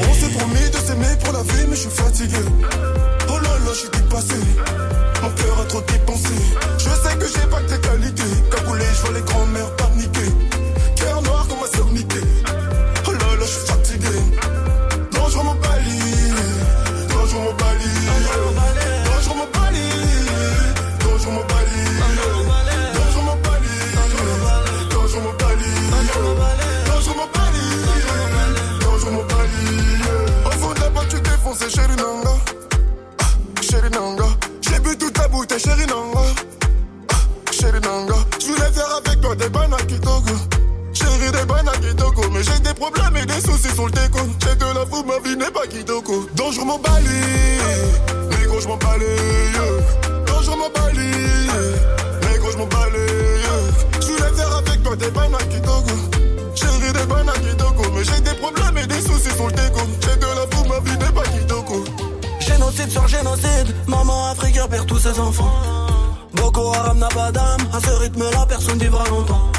On s'est promis de s'aimer pour la vie, mais je suis fatigué. Oh là là, je suis dépassé. Mon cœur a trop dépensé. Je sais que j'ai pas que tes qualités. Cagoulé, je vois les grands-mères chérie Nanga. Ah, Chérie Nanga. Je voulais faire avec toi des bananes Togo. Chérie des bananes Togo. Mais j'ai des problèmes et des soucis sur le déco. J'ai de la fou, ma vie n'est pas Kitoko. Dangereux mon bali. Négro, je m'en balai. Dangereux mon bali. Négro, je m'en balai. Je voulais faire avec toi des bananes Togo. Chérie des bananes Togo. Mais j'ai des problèmes et des soucis sur le déco. J'ai de la fou, ma vie n'est pas Kitoko. Génocide sur génocide, maman africaine perd tous ses enfants. Boko Haram n'a pas d'âme, à ce rythme-là, personne vivra longtemps.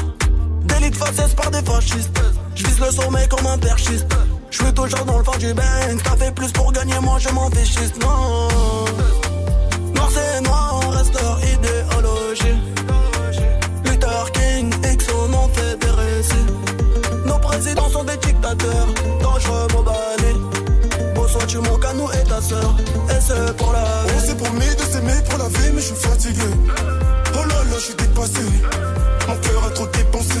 Délit de par des fascistes, je le sommet comme un perchiste. Je toujours dans le fond du bank, t'as fait plus pour gagner, moi je m'en fichiste, non. Noir c'est noir, on reste leur idéologie. Luther King, X au nom fait des. Nos présidents sont des dictateurs, dangereux mobali. Tu manques à nous et ta sœur, et c'est pour la vie. On s'est promis de s'aimer pour la vie, mais je suis fatigué. Oh là là, je suis dépassé. Mon cœur a trop dépensé.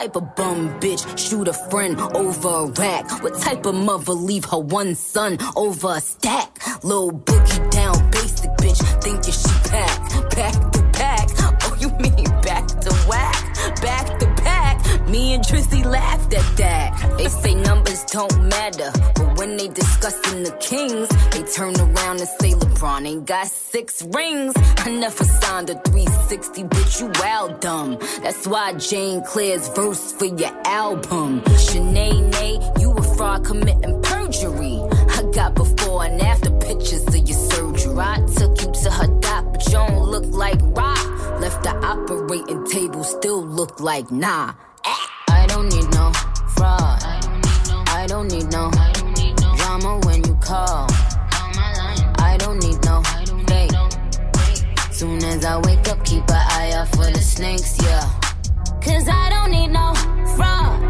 Type of bum bitch shoot a friend over a rack? What type of mother leave her one son over a stack? Little boogie down, basic bitch, think you she pack, back to back. Oh, you mean back to whack, back to back? Me and Drizzy laughed at that. They say numbers don't matter, but when they discussing the Kings, they turn around and say Ain't got six rings. I never signed a 360, bitch, you wild dumb. That's why Jane Claire's verse for your album. Shanae, you a fraud committing perjury. I got before and after pictures of your surgery. I took you to her doc, but you don't look like rock. Left the operating table, still look like nah. Ah. I don't need no fraud. I don't need no drama when you call. I don't need no fake. For the snakes, yeah. Cause I don't need no fraud.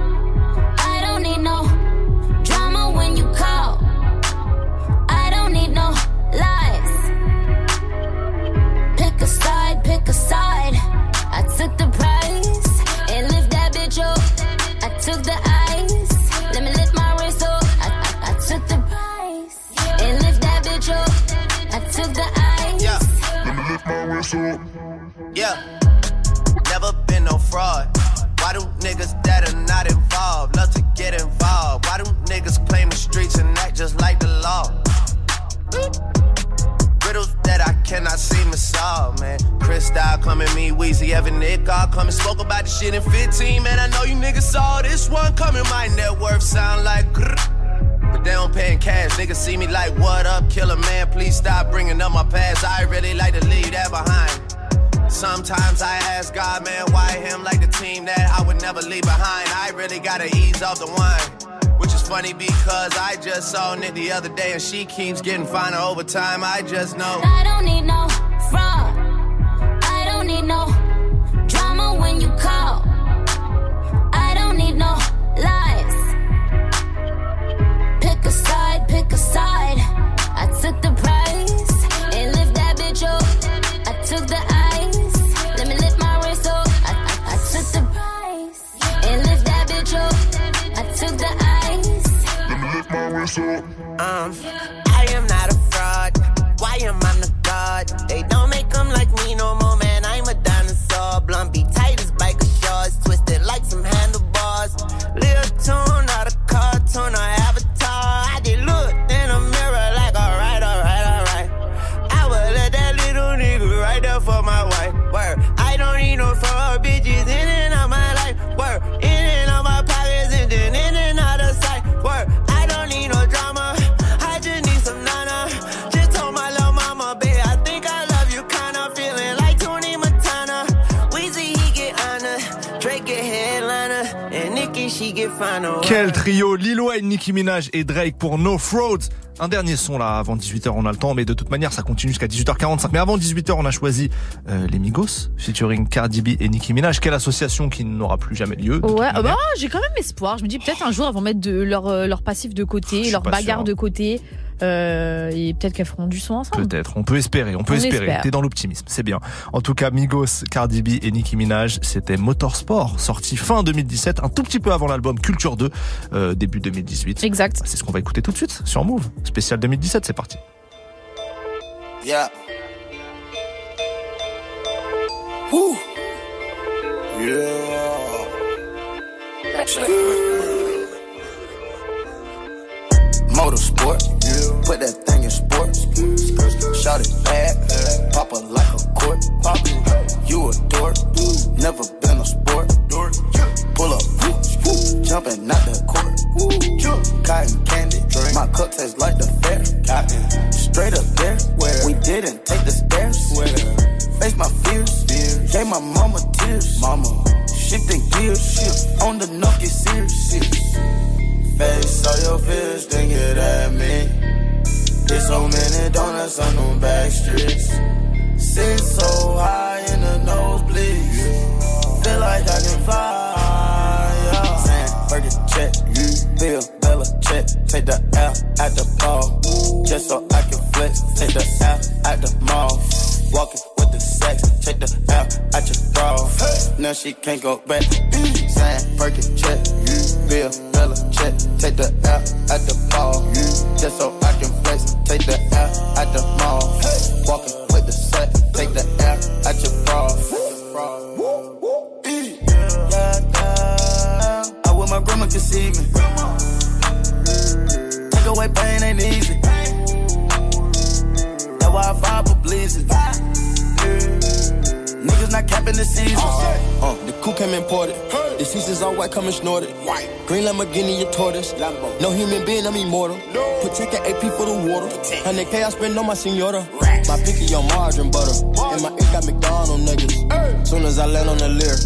Style coming, me, Weezy, Evan Nick, all coming. Spoke about this shit in 15, man. I know you niggas saw this one coming. My net worth sound like grrr. But they don't pay in cash. Niggas see me like, what up, killer man? Please stop bringing up my past. I really like to leave that behind. Sometimes I ask God, man, why him like the team that I would never leave behind? I really gotta ease off the wine. Which is funny because I just saw Nick the other day and she keeps getting finer over time. I just know. I don't need no fraud. I need no drama when you call. I don't need no lies. Pick a side, pick a side. I took the prize and lift that bitch up. I took the ice. Let me lift my wrist up. I, I, I took the prize and lift that bitch up. I took the ice. Let me lift my wrist up. Um, Quel trio Lil Wayne, Nicki Minaj et Drake pour No Frauds. Un dernier son là avant 18h on a le temps mais de toute manière ça continue jusqu'à 18h45 mais avant 18h on a choisi euh, les Migos featuring Cardi B et Nicki Minaj quelle association qui n'aura plus jamais lieu Ouais, manière. bah, j'ai quand même espoir. Je me dis peut-être un jour elles vont mettre de leur, euh, leur passif de côté, leur bagarre sûr. de côté. Euh, et peut-être qu'elles feront du son ensemble. Peut-être, on peut espérer, on peut On espérer. espère. T'es dans l'optimisme, c'est bien. En tout cas, Migos, Cardi B et Nicki Minaj, c'était Motorsport, sorti fin 2017, un tout petit peu avant l'album Culture 2, euh, début 2018. Exact. C'est ce qu'on va écouter tout de suite sur Move. Spécial 2017, c'est parti. Yeah. Woo. Motorsport, put that thing in sports. Shot it bad, pop it like a court. Pop You a dork, never been a sport. Pull up, jumping out the court. Cotton candy, my cup tastes like the fair. Straight up there, we didn't take the stairs. Face my fears, gave my mama tears. Mama, shifting gears, on the knock get serious. Face all your fears, then get at me. There's so many donuts on them back streets. Sit so high in the nosebleeds. Feel like I can fly. Yeah. Saying, check, Bill, Bella check. Take the L at the ball. Just so I can flex. Take the L at the mall. Walking with the sex. Check the L at your bra. Now she can't go back. Saying, Burger check, Bill, check. Take the L at the ball. Just so I can flex. Take the L at the mall. Walking with the set. Take the L at your bra. I wish my grandma could see me. Take away pain ain't easy. That's why I fight for blizzards. Niggas not capping the season. Uh, the coupe came imported. The seasons all white, coming snorted. White. Green Lamborghini, a tortoise. No human being, I'm immortal. Protect the AP for the water. 100K I spend on my senora. My pinky on margarine butter. And my ink got McDonald niggas. Soon as I land on the leer,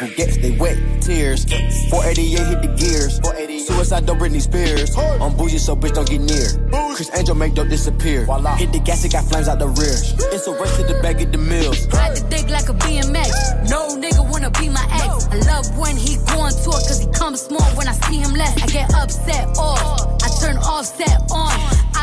who gets they wet tears. 488 hit the gears. Suicide don't Britney Spears. I'm bougie, so bitch don't get near. Chris Angel make dope disappear. Hit the gas, it got flames out the rear. It's a race to the bag of the mills. Ride the dick like a BMX. No nigga wanna be my ex. I love when he go on tour cause he comes small when I see him less. I get upset off. I turn offset on.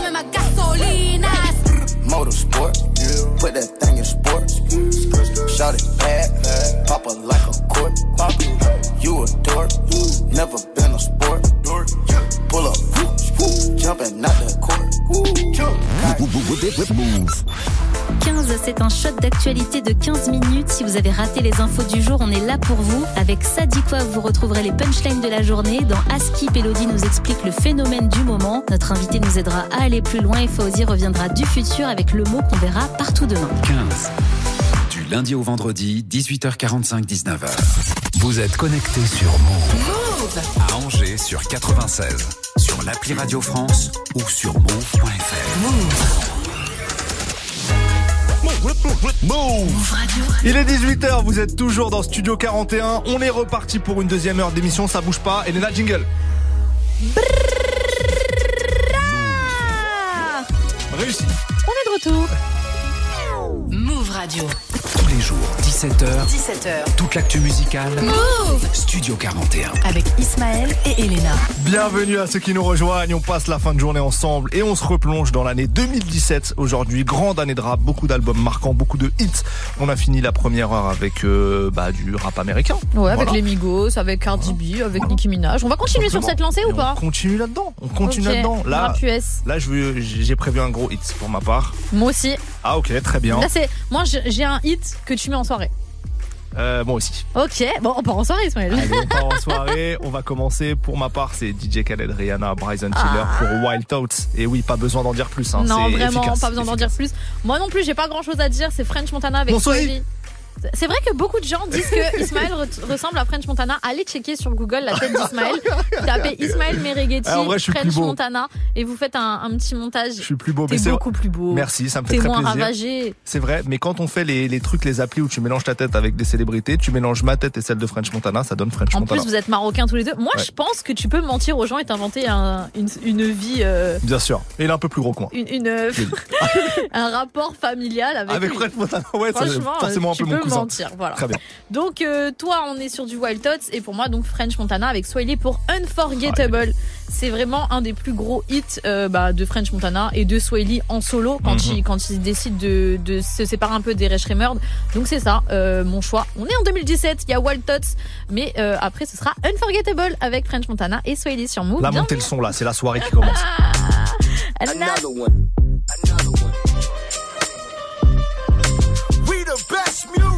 Dame my gasolina. Motorsport, put that thing in sports. Shot it bad, pop her like a court. You a dork, never been a sport. Pull up, jumping out the court. Move. 15, c'est un shot d'actualité de 15 minutes. Si vous avez raté les infos du jour, on est là pour vous. Avec ça dit quoi, vous retrouverez les punchlines de la journée. Dans Askip, Elodie nous explique le phénomène du moment. Notre invité nous aidera à aller plus loin et Fauzi reviendra du futur avec le mot qu'on verra partout demain. 15. Du lundi au vendredi, 18h45, 19h. Vous êtes connecté sur Move. À Angers sur 96. Sur l'appli Radio France ou sur move.fr. Move Il est 18h, vous êtes toujours dans Studio 41. On est reparti pour une deuxième heure d'émission, ça bouge pas. Elena Jingle. Réussi. On est de retour. Move Radio. Tous les jours, 17h. 17h. Toute l'actu musicale. Move Studio 41. Avec Ismaël et Elena. Bienvenue à ceux qui nous rejoignent. On passe la fin de journée ensemble et on se replonge dans l'année 2017. Aujourd'hui, grande année de rap, beaucoup d'albums marquants, beaucoup de hits. On a fini la première heure avec euh, bah, du rap américain. Ouais, avec les Migos, avec Cardi B, avec Nicki Minaj. On va continuer sur cette lancée ou pas On continue là-dedans. On continue là-dedans. Là, rap US. là, je veux- j'ai prévu un gros hit pour ma part. Moi aussi. Ah ok, très bien. Là, c'est moi j'ai un hit que tu mets en soirée. Euh, moi aussi. Ok, bon, on part en soirée, Ismaël. Allez, on part en soirée. On va commencer. Pour ma part, c'est DJ Khaled, Rihanna, Bryson Tiller pour Wild Thoughts. Et oui, pas besoin d'en dire plus. Hein. Ah. non, vraiment, efficace, pas besoin d'en dire plus. Moi non plus, j'ai pas grand chose à dire. C'est French Montana avec Bon, soyez- Swahili. C'est vrai que beaucoup de gens disent que Ismaël re- ressemble à French Montana. Allez checker sur Google la tête d'Ismaël. Tapez Ismaël en suis French. Montana, et vous faites un, un petit montage. Je suis plus beau. Mais c'est- beaucoup plus beau. Merci, ça me fait très moins plaisir. ravagé. C'est vrai, mais quand on fait les, les trucs, les applis où tu mélanges ta tête avec des célébrités, tu mélanges ma tête et celle de French Montana, ça donne French En Montana. plus, vous êtes marocains tous les deux. Moi, Ouais. je pense que tu peux mentir aux gens et t'inventer un- une, une vie, euh, Bien sûr. Et il est un peu plus gros que moi. une, une- un rapport familial avec, Avec lui. French Montana, ouais, c'est forcément un peu mon. Mentir, voilà. Très bien. Donc euh, toi, on est sur du Wild Thoughts et pour moi donc French Montana avec Swahili pour Unforgettable. C'est vraiment un des plus gros hits euh, bah, de French Montana et de Swahili en solo quand Mhm. il quand il décide de, de se séparer un peu des Remord. Donc c'est ça, euh, mon choix. On est en 2017, il y a Wild Thoughts, mais euh, après ce sera Unforgettable avec French Montana et Swahili sur Move. Là, montez le son là, c'est la soirée qui commence. Another one. We the best music.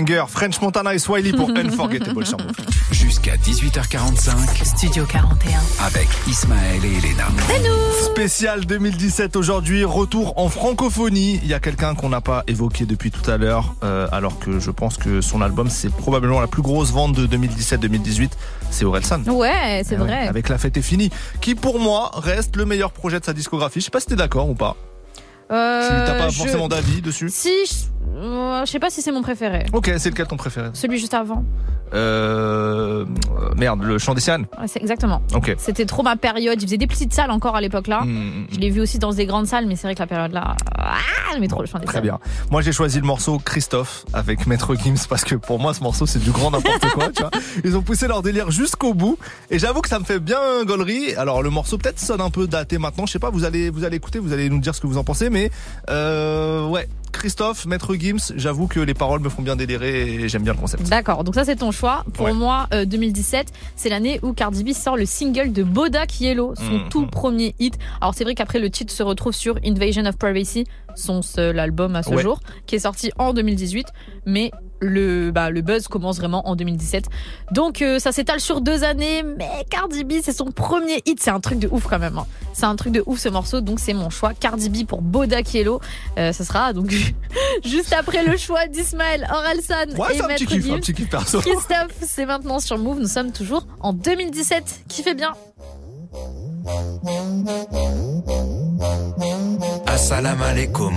banger French Montana et Swiley pour Unforgettable sur Move. Jusqu'à 18h45. Studio 41. Avec Ismaël et Elena. Spécial 2017 aujourd'hui, retour en francophonie. Il y a quelqu'un qu'on n'a pas évoqué depuis tout à l'heure, euh, alors que je pense que son album c'est probablement la plus grosse vente de 2017-2018. C'est Orelsan. Ouais, c'est Eh ouais, vrai. avec La Fête est finie, qui pour moi reste le meilleur projet de sa discographie. Je sais pas si t'es d'accord ou pas. Euh, tu t'as pas je- forcément d'avis dessus. Si, je... euh, je sais pas si c'est mon préféré. Ok, c'est lequel ton préféré Celui juste avant. euh, Merde, le chant des. Ouais, c'est exactement. Ok. C'était trop ma période. Il faisait des petites salles encore à l'époque là. Mm, Je l'ai vu aussi dans des grandes salles, mais c'est vrai que la période là, ah, j'aimais trop le chant des Très salles. bien. Moi, j'ai choisi le morceau Christophe avec Maître Gims parce que pour moi, ce morceau, c'est du grand n'importe quoi, tu vois. Ils ont poussé leur délire jusqu'au bout et j'avoue que ça me fait bien gaulerie. Alors, le morceau peut-être sonne un peu daté maintenant. Je sais pas, vous allez, vous allez écouter, vous allez nous dire ce que vous en pensez, mais, euh, ouais. Christophe, Maître Gims, j'avoue que les paroles me font bien délirer et j'aime bien le concept. D'accord, donc ça c'est ton choix. Pour Ouais. moi, euh, 2017, c'est l'année où Cardi B sort le single de Bodak Yellow, son Mhm. tout premier hit. Alors c'est vrai qu'après le titre se retrouve sur Invasion of Privacy, son seul album à ce Ouais. jour, qui est sorti en 2018, mais le, bah, le buzz commence vraiment en 2017. Donc euh, ça s'étale sur deux années, mais Cardi B c'est son premier hit, c'est un truc de ouf quand même. hein. C'est un truc de ouf ce morceau, donc c'est mon choix. Cardi B pour Bodak Yellow, Euh, ça sera donc juste après le choix d'Ismaël Orelsan Ouais, et c'est un petit kiff, un petit kiff perso. Christophe, c'est maintenant sur Move. Nous sommes toujours en 2017. Qui fait bien Assalam alaikum.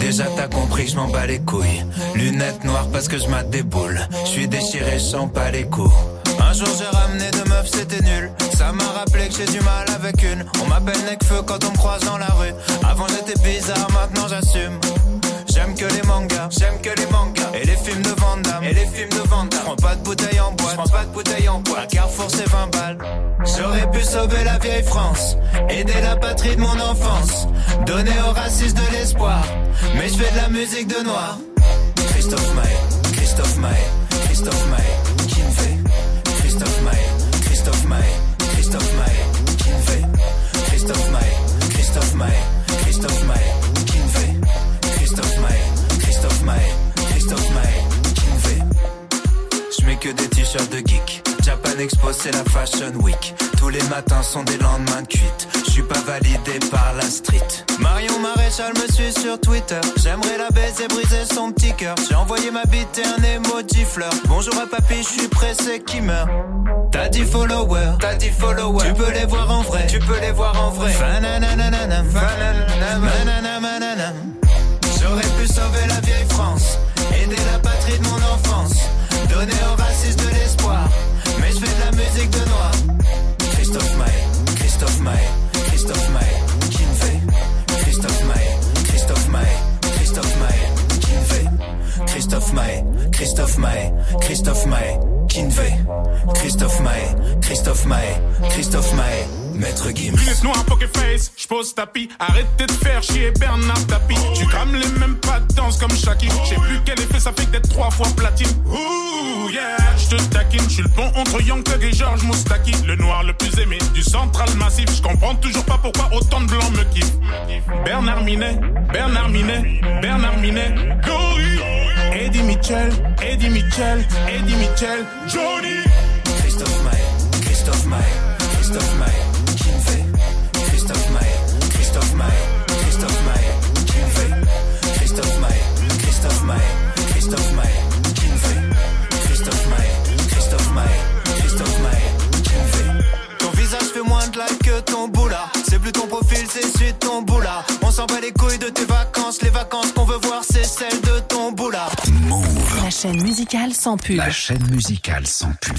Déjà t'as compris je m'en bats les couilles. Lunettes noires parce que je mate des boules. Je suis déchiré, je sens pas les coups. Un jour j'ai ramené deux meufs, c'était nul. Ça m'a rappelé que j'ai du mal avec une. On m'appelle Necfeu quand on me croise dans la rue. Avant j'étais bizarre, maintenant j'assume. J'aime que les mangas, j'aime que les mangas. Et les films de Van Damme, et les films de Van. Prends pas de bouteille en boîte, prends pas de bouteille en boîte. À Carrefour c'est 20 balles. J'aurais pu sauver la vieille France, aider la patrie de mon enfance, donner aux racistes de l'espoir. Mais je fais de la musique de noir. Christophe Maé, Christophe Maé, Christophe Maé, que des t-shirts de geek. Japan Expo, c'est la Fashion Week. Tous les matins sont des lendemains de cuite. Je suis pas validé par la street. Marion Maréchal me suit sur Twitter. J'aimerais la baiser, briser son petit cœur. J'ai envoyé ma bite et un emoji fleur. Bonjour à papy, je suis pressé qui meurt. T'as dit followers, t'as dit followers. Tu peux les voir en vrai, tu peux les voir en vrai. Christophe Maé, Christophe Maé, fait Christophe Maé, Christophe Maé, Christophe Maé, Maître Gims. Lunettes noires, poker face, j'pose tapis. Arrêtez de faire chier Bernard Tapie. Tu crames les mêmes pas de danse comme Shaki. J'sais plus quel effet ça fait d'être trois fois platine. Ouh, yeah, j'te taquine. J'suis le pont entre Young Thug et George Moustaki. Le noir le plus aimé du central massif. J'comprends toujours pas pourquoi autant de blancs me kiffent. Bernard Minet, Bernard Minet, Bernard Minet. Gory. Eddie Mitchell, Eddie Mitchell, Eddie Mitchell. Johnny. Christophe Maé, Christophe Maé, Christophe Maé, plus ton profil, c'est celui de ton boula. On s'en bat les couilles de tes vacances. Les vacances qu'on veut voir, c'est celles de ton boula. La chaîne musicale sans pub. La chaîne musicale sans pub.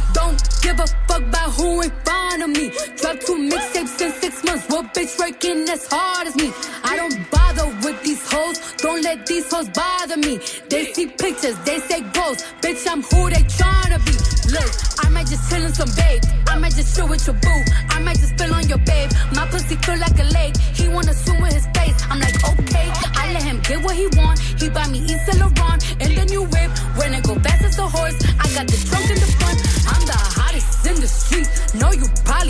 don't give a fuck about who in front of me. Drop two mixtapes in six months. What bitch working as hard as me? I don't bother with these hoes. Don't let these hoes bother me. They see pictures, they say goals. Bitch, I'm who they tryna be. Look, I might just chill in some babe. I might just chill with your boo. I might just spill on your babe. My pussy feel like a lake. He wanna swim with his face. I'm like, okay. I let him get what he want. He buy me East Laurent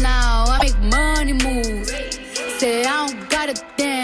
now, I make money moves. Say I don't gotta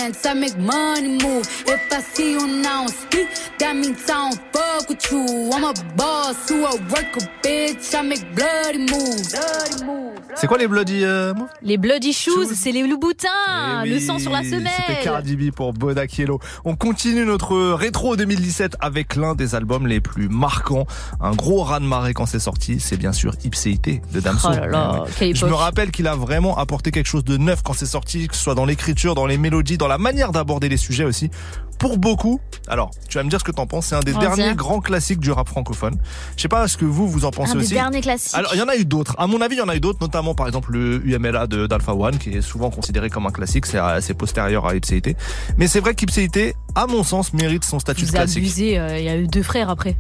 dance, I make money move. If I see you now speak, that means I don't fuck with you. I'm a boss who a worker, bitch. I make bloody moves. Bloody moves. C'est quoi les bloody euh, moves Les bloody shoes, c'est les loups-boutins, Eh le oui, sang sur la C'était semelle. Cardi B pour Bodak Yellow. On continue notre rétro 2017 avec l'un des albums les plus marquants. Un gros raz-de-marée quand c'est sorti, c'est bien sûr Ipséité de Damso. Oh là là, quelle Je me rappelle qu'il a vraiment apporté quelque chose de neuf quand c'est sorti, que ce soit dans l'écriture, dans les mélodies, dans la manière d'aborder les sujets aussi. Pour beaucoup, alors tu vas me dire ce que t'en penses, c'est un des derniers grands classiques du rap francophone. Je sais pas ce que vous vous en pensez Un des aussi. derniers classiques. Alors il y en a eu d'autres. À mon avis, il y en a eu d'autres, notamment par exemple le UMLA de d'Alpha One, qui est souvent considéré comme un classique. C'est c'est postérieur à Ipséité. Mais c'est vrai qu'Ipséité, à mon sens, mérite son statut Vous de classique. euh, il y a eu deux frères après.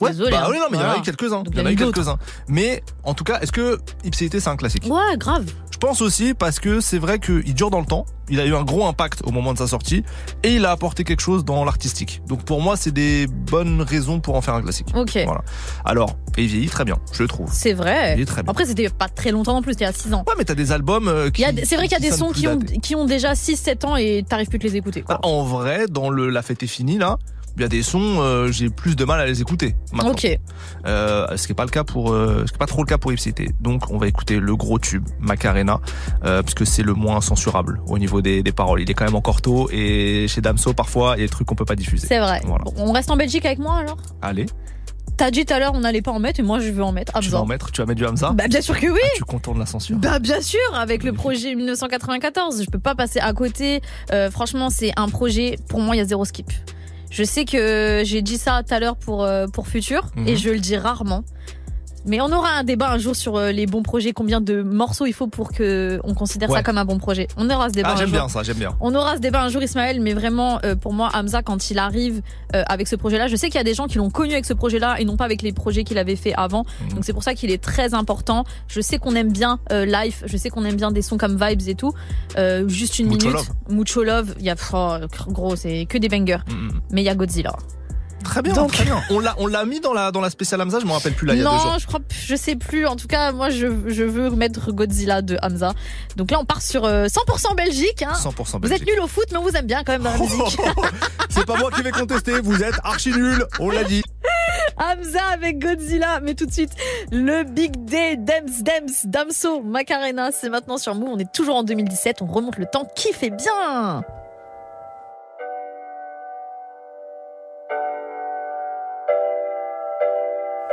Ouais, Désolé, bah hein. oui, non, mais il y en a eu quelques-uns. Il y en a eu quelques-uns. Mais en tout cas, est-ce que Ipséité c'est un classique? Ouais, grave. Je pense aussi parce que c'est vrai qu'il dure dans le temps. Il a eu un gros impact au moment de sa sortie et il a apporté quelque chose dans l'artistique. Donc pour moi, c'est des bonnes raisons pour en faire un classique. Ok. Voilà. Alors, il vieillit très bien, je le trouve. C'est vrai. Il est très bien. Après, c'était pas très longtemps non plus, il y a 6 ans. Ouais, mais t'as des albums euh, qui. C'est vrai qu'il y a des sons qui ont, datés. qui ont déjà 6-7 ans et t'arrives plus de les écouter. Quoi. Ah, En vrai, dans le La fête est finie là, il y a des sons, euh, j'ai plus de mal à les écouter. Maintenant. Ok. Euh, ce qui est pas le cas pour, euh, ce qui est pas trop le cas pour Ipséité. Donc, on va écouter le gros tube Macarena, euh, parce que c'est le moins censurable au niveau des, des paroles. Il est quand même encore tôt et chez Damso parfois il y a des trucs qu'on peut pas diffuser. C'est vrai. Voilà. Bon, on reste en Belgique avec moi alors? Allez, T'as dit tout à l'heure on n'allait pas en mettre et moi je veux en mettre. tu vas en mettre, tu vas mettre du Hamza? Bah bien sûr que oui. Ah, tu contournes la censure. Bah bien sûr, avec le projet 1994, je peux pas passer à côté. Euh, franchement, c'est un projet pour moi il y a zéro skip. Je sais que j'ai dit ça tout à l'heure pour euh, pour futur Mhm. et je le dis rarement. Mais on aura un débat un jour sur euh, les bons projets, combien de morceaux il faut pour que on considère Ouais. ça comme un bon projet? On aura ce débat Ah, j'aime bien ça, j'aime bien. On aura ce débat un jour, Ismaël, mais vraiment, euh, pour moi, Hamza, quand il arrive euh, avec ce projet-là, je sais qu'il y a des gens qui l'ont connu avec ce projet-là et non pas avec les projets qu'il avait fait avant. Mhm. Donc c'est pour ça qu'il est très important. Je sais qu'on aime bien euh, Life, je sais qu'on aime bien des sons comme Vibes et tout. Euh, juste une Mucho minute. Love. Mucho Love. Il y a, oh, gros, c'est que des bangers. Mm, Mais il y a Godzilla. Très bien, Donc- très bien. On l'a, on l'a mis dans la, dans la spéciale Hamza, je me rappelle plus là, il y a deux non, je crois, je sais plus. En tout cas, moi, je, je veux mettre Godzilla de Hamza. Donc là, on part sur euh, 100% Belgique. Hein. 100% Vous êtes Belgique. nuls au foot, mais on vous aime bien quand même dans la musique. C'est pas moi qui vais contester, vous êtes archi nuls, on l'a dit. Hamza avec Godzilla, mais tout de suite, le Big Day, Dems, Dems, Damso, Macarena, c'est maintenant sur Move. On est toujours en 2017, on remonte le temps, fait bien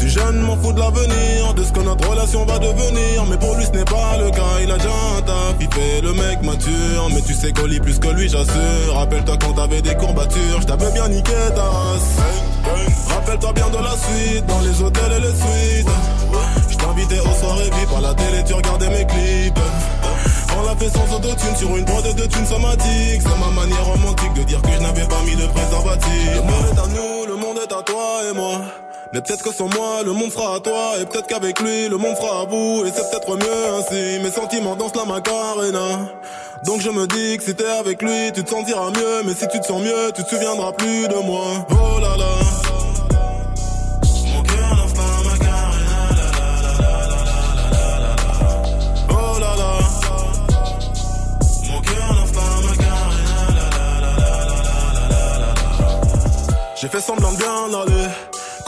suis jeune, m'en fous de l'avenir, de ce que notre relation va devenir, mais pour lui ce n'est pas le cas, il a déjà un taf, il le mec mature, mais tu sais qu'on lit plus que lui, j'assure. Rappelle-toi quand t'avais des courbatures, je t'avais bien niqué ta race. Rappelle-toi bien de la suite, dans les hôtels et les suites. Je t'invitais aux soirées VIP à la télé, tu regardais mes clips. On l'a fait sans autotune sur une prod de thunes somatique. C'est ma manière romantique de dire que je n'avais pas mis de préservatif. Le monde est à nous, le monde est à toi et moi. Mais peut-être que sans moi, le monde sera à toi. Et peut-être qu'avec lui, le monde sera à vous. Et c'est peut-être mieux ainsi. Mes sentiments dansent la macarena. Donc je me dis que si t'es avec lui, tu te sentiras mieux. Mais si tu te sens mieux, tu te souviendras plus de moi. Oh là là. Oh J'ai fait semblant de bien aller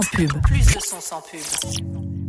Plus de son sans pub.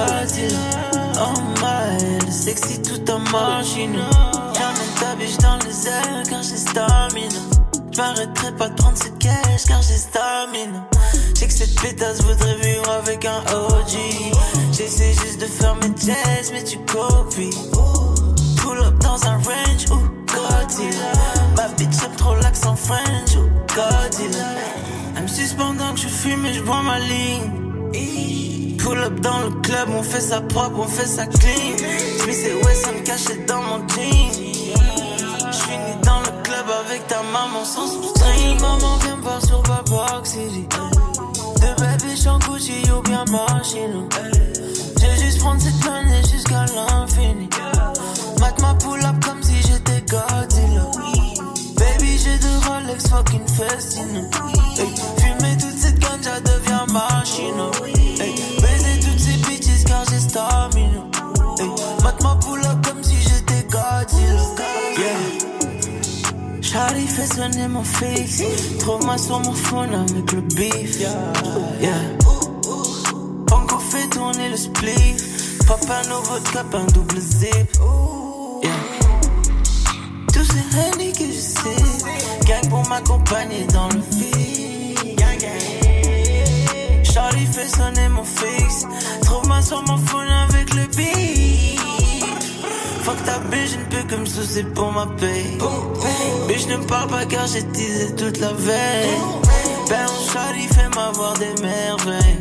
Oh my, sexy toute en machine. J'amène ta biche dans les airs car j'ai stamina. J'm'arrêterai pas de prendre cette cash car j'ai stamina. J'ai que cette pétasse voudrait vivre avec un OG. J'essaie juste de faire mes jazz, mais tu copies. Pull up dans un range, ou Godzilla. Ma bitch aime trop l'accent French, ou Godzilla. Elle me suce pendant que je fume et je bois ma ligne. Pull up dans le club, on fait ça propre, on fait ça clean. Smith et Wesson cachés dans mon jean. J'finis dans le club avec ta maman sans string. Maman viens me voir sur Babok City. De baby j'en Gucci ou bien machine. J'ai juste prendre cette monnaie jusqu'à l'infini. Mate ma pull up comme si j'étais Godzilla. Baby j'ai deux Rolex fucking festine. Hey, fumer toute cette ganja devient machine. Pull up comme si j'étais Godzilla. Yeah. Charlie fait sonner mon fixe. Trouve-moi sur mon phone avec le beef. Yeah. Encore fait tourner le spliff. Papa nouveau cap, un double zip. Tous ces henny que je sais. Gang pour m'accompagner dans le vide. Charlie fait sonner mon fixe. Trouve-moi sur mon phone avec le beat. Fuck ta bitch, je ne peux que me soucier pour ma paye. Bitch, ne parle pas car j'ai teasé toute la veille. Ben, Charlie fait m'avoir des merveilles.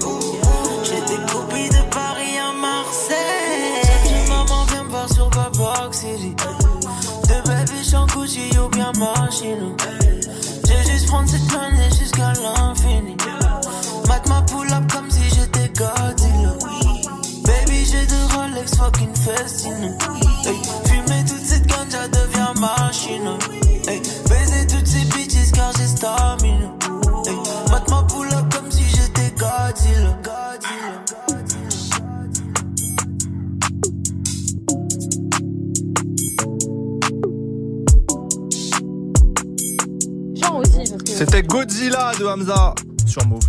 J'ai des copies de Paris à Marseille. Maman vient me voir sur Babok City. De baby, j'en Gucci ou bien machine. J'ai juste prendre cette monnaie jusqu'à l'infini. Fucking festine. Hey, fumer toute cette ganja devient machine. Hey, baiser toutes ces bitches car j'ai stamina. Hey, mate ma pull up comme si j'étais Godzilla. Godzilla. C'était Godzilla de Hamza sur Move.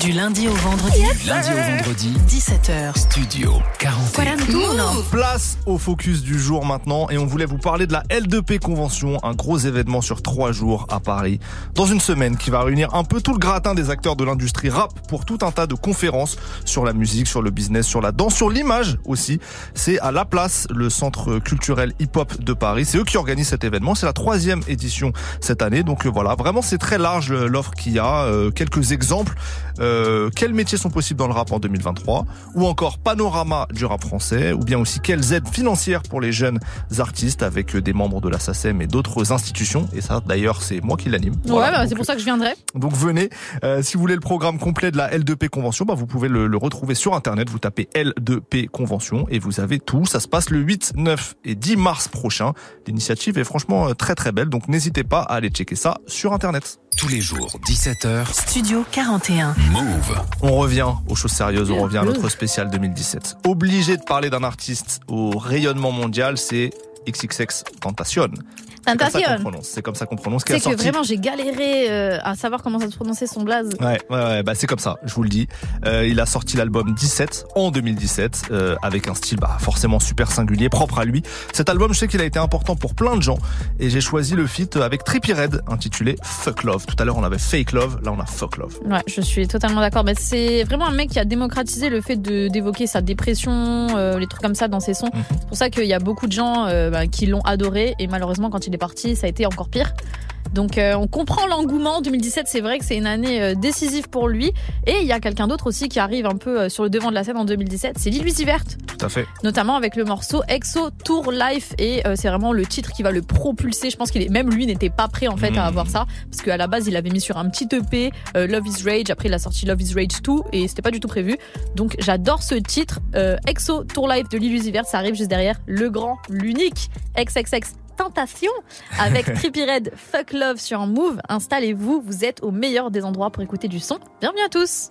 Du lundi au vendredi. Du lundi au vendredi, 17h. Studio 41. Place au focus du jour maintenant et on voulait vous parler de la L2P Convention, un gros événement sur trois jours à Paris. Dans une semaine qui va réunir un peu tout le gratin des acteurs de l'industrie rap pour tout un tas de conférences sur la musique, sur le business, sur la danse, sur l'image aussi. C'est à La Place, le centre culturel hip-hop de Paris. C'est eux qui organisent cet événement. C'est la troisième édition cette année. Donc euh, voilà, vraiment c'est très large l'offre qu'il y a. Euh, quelques exemples. Euh, quels métiers sont possibles dans le rap en 2023 Ou encore panorama du rap français Ou bien aussi quelles aides financières pour les jeunes artistes avec euh, des membres de la SACEM et d'autres institutions Et ça d'ailleurs c'est moi qui l'anime. Ouais, Voilà. bah, c'est pour ça que je viendrai. donc venez, Euh, si vous voulez le programme complet de la L2P Convention, bah vous pouvez le, le retrouver sur internet, vous tapez L2P Convention et vous avez tout. Ça se passe le 8, 9 et 10 mars prochain. L'initiative est franchement euh, très très belle, donc n'hésitez pas à aller checker ça sur internet. Tous les jours, 17h, Studio 41. Move. On revient aux choses sérieuses, on revient à notre spécial 2017. Obligé de parler d'un artiste au rayonnement mondial, c'est XXX Tentation. C'est comme ça qu'on prononce. C'est C'est que vraiment j'ai galéré euh, à savoir comment ça se prononçait son blaze. Ouais, ouais, ouais, bah c'est comme ça, je vous le dis. Euh, il a sorti l'album 17 en 2017 euh, avec un style bah, forcément super singulier, propre à lui. Cet album, je sais qu'il a été important pour plein de gens et j'ai choisi le feat avec Trippie Red intitulé Fuck Love. Tout à l'heure on avait Fake Love, là on a Fuck Love. Ouais, je suis totalement d'accord. Mais c'est vraiment un mec qui a démocratisé le fait d'évoquer sa dépression, euh, les trucs comme ça dans ses sons. Mhm. C'est pour ça qu'il y a beaucoup de gens euh, bah, qui l'ont adoré et malheureusement quand il est parti, ça a été encore pire. Donc euh, on comprend l'engouement. 2017, c'est vrai que c'est une année euh, décisive pour lui. Et il y a quelqu'un d'autre aussi qui arrive un peu euh, sur le devant de la scène en 2017. C'est Lil Uzi Vert, Tout à fait. notamment avec le morceau Exo Tour Life. Et c'est vraiment le titre qui va le propulser. Je pense qu'il est même lui n'était pas prêt en fait à Mhm. avoir ça parce qu'à la base il avait mis sur un petit EP Love Is Rage. Après il a sorti Love Is Rage 2 et c'était pas du tout prévu. Donc j'adore ce titre Exo Tour Life de Lil Uzi Vert. Ça arrive juste derrière le grand, l'unique XXX Tentation avec Trippie Red Fuck Love sur Move. Installez-vous, vous êtes au meilleur des endroits pour écouter du son. Bienvenue à tous.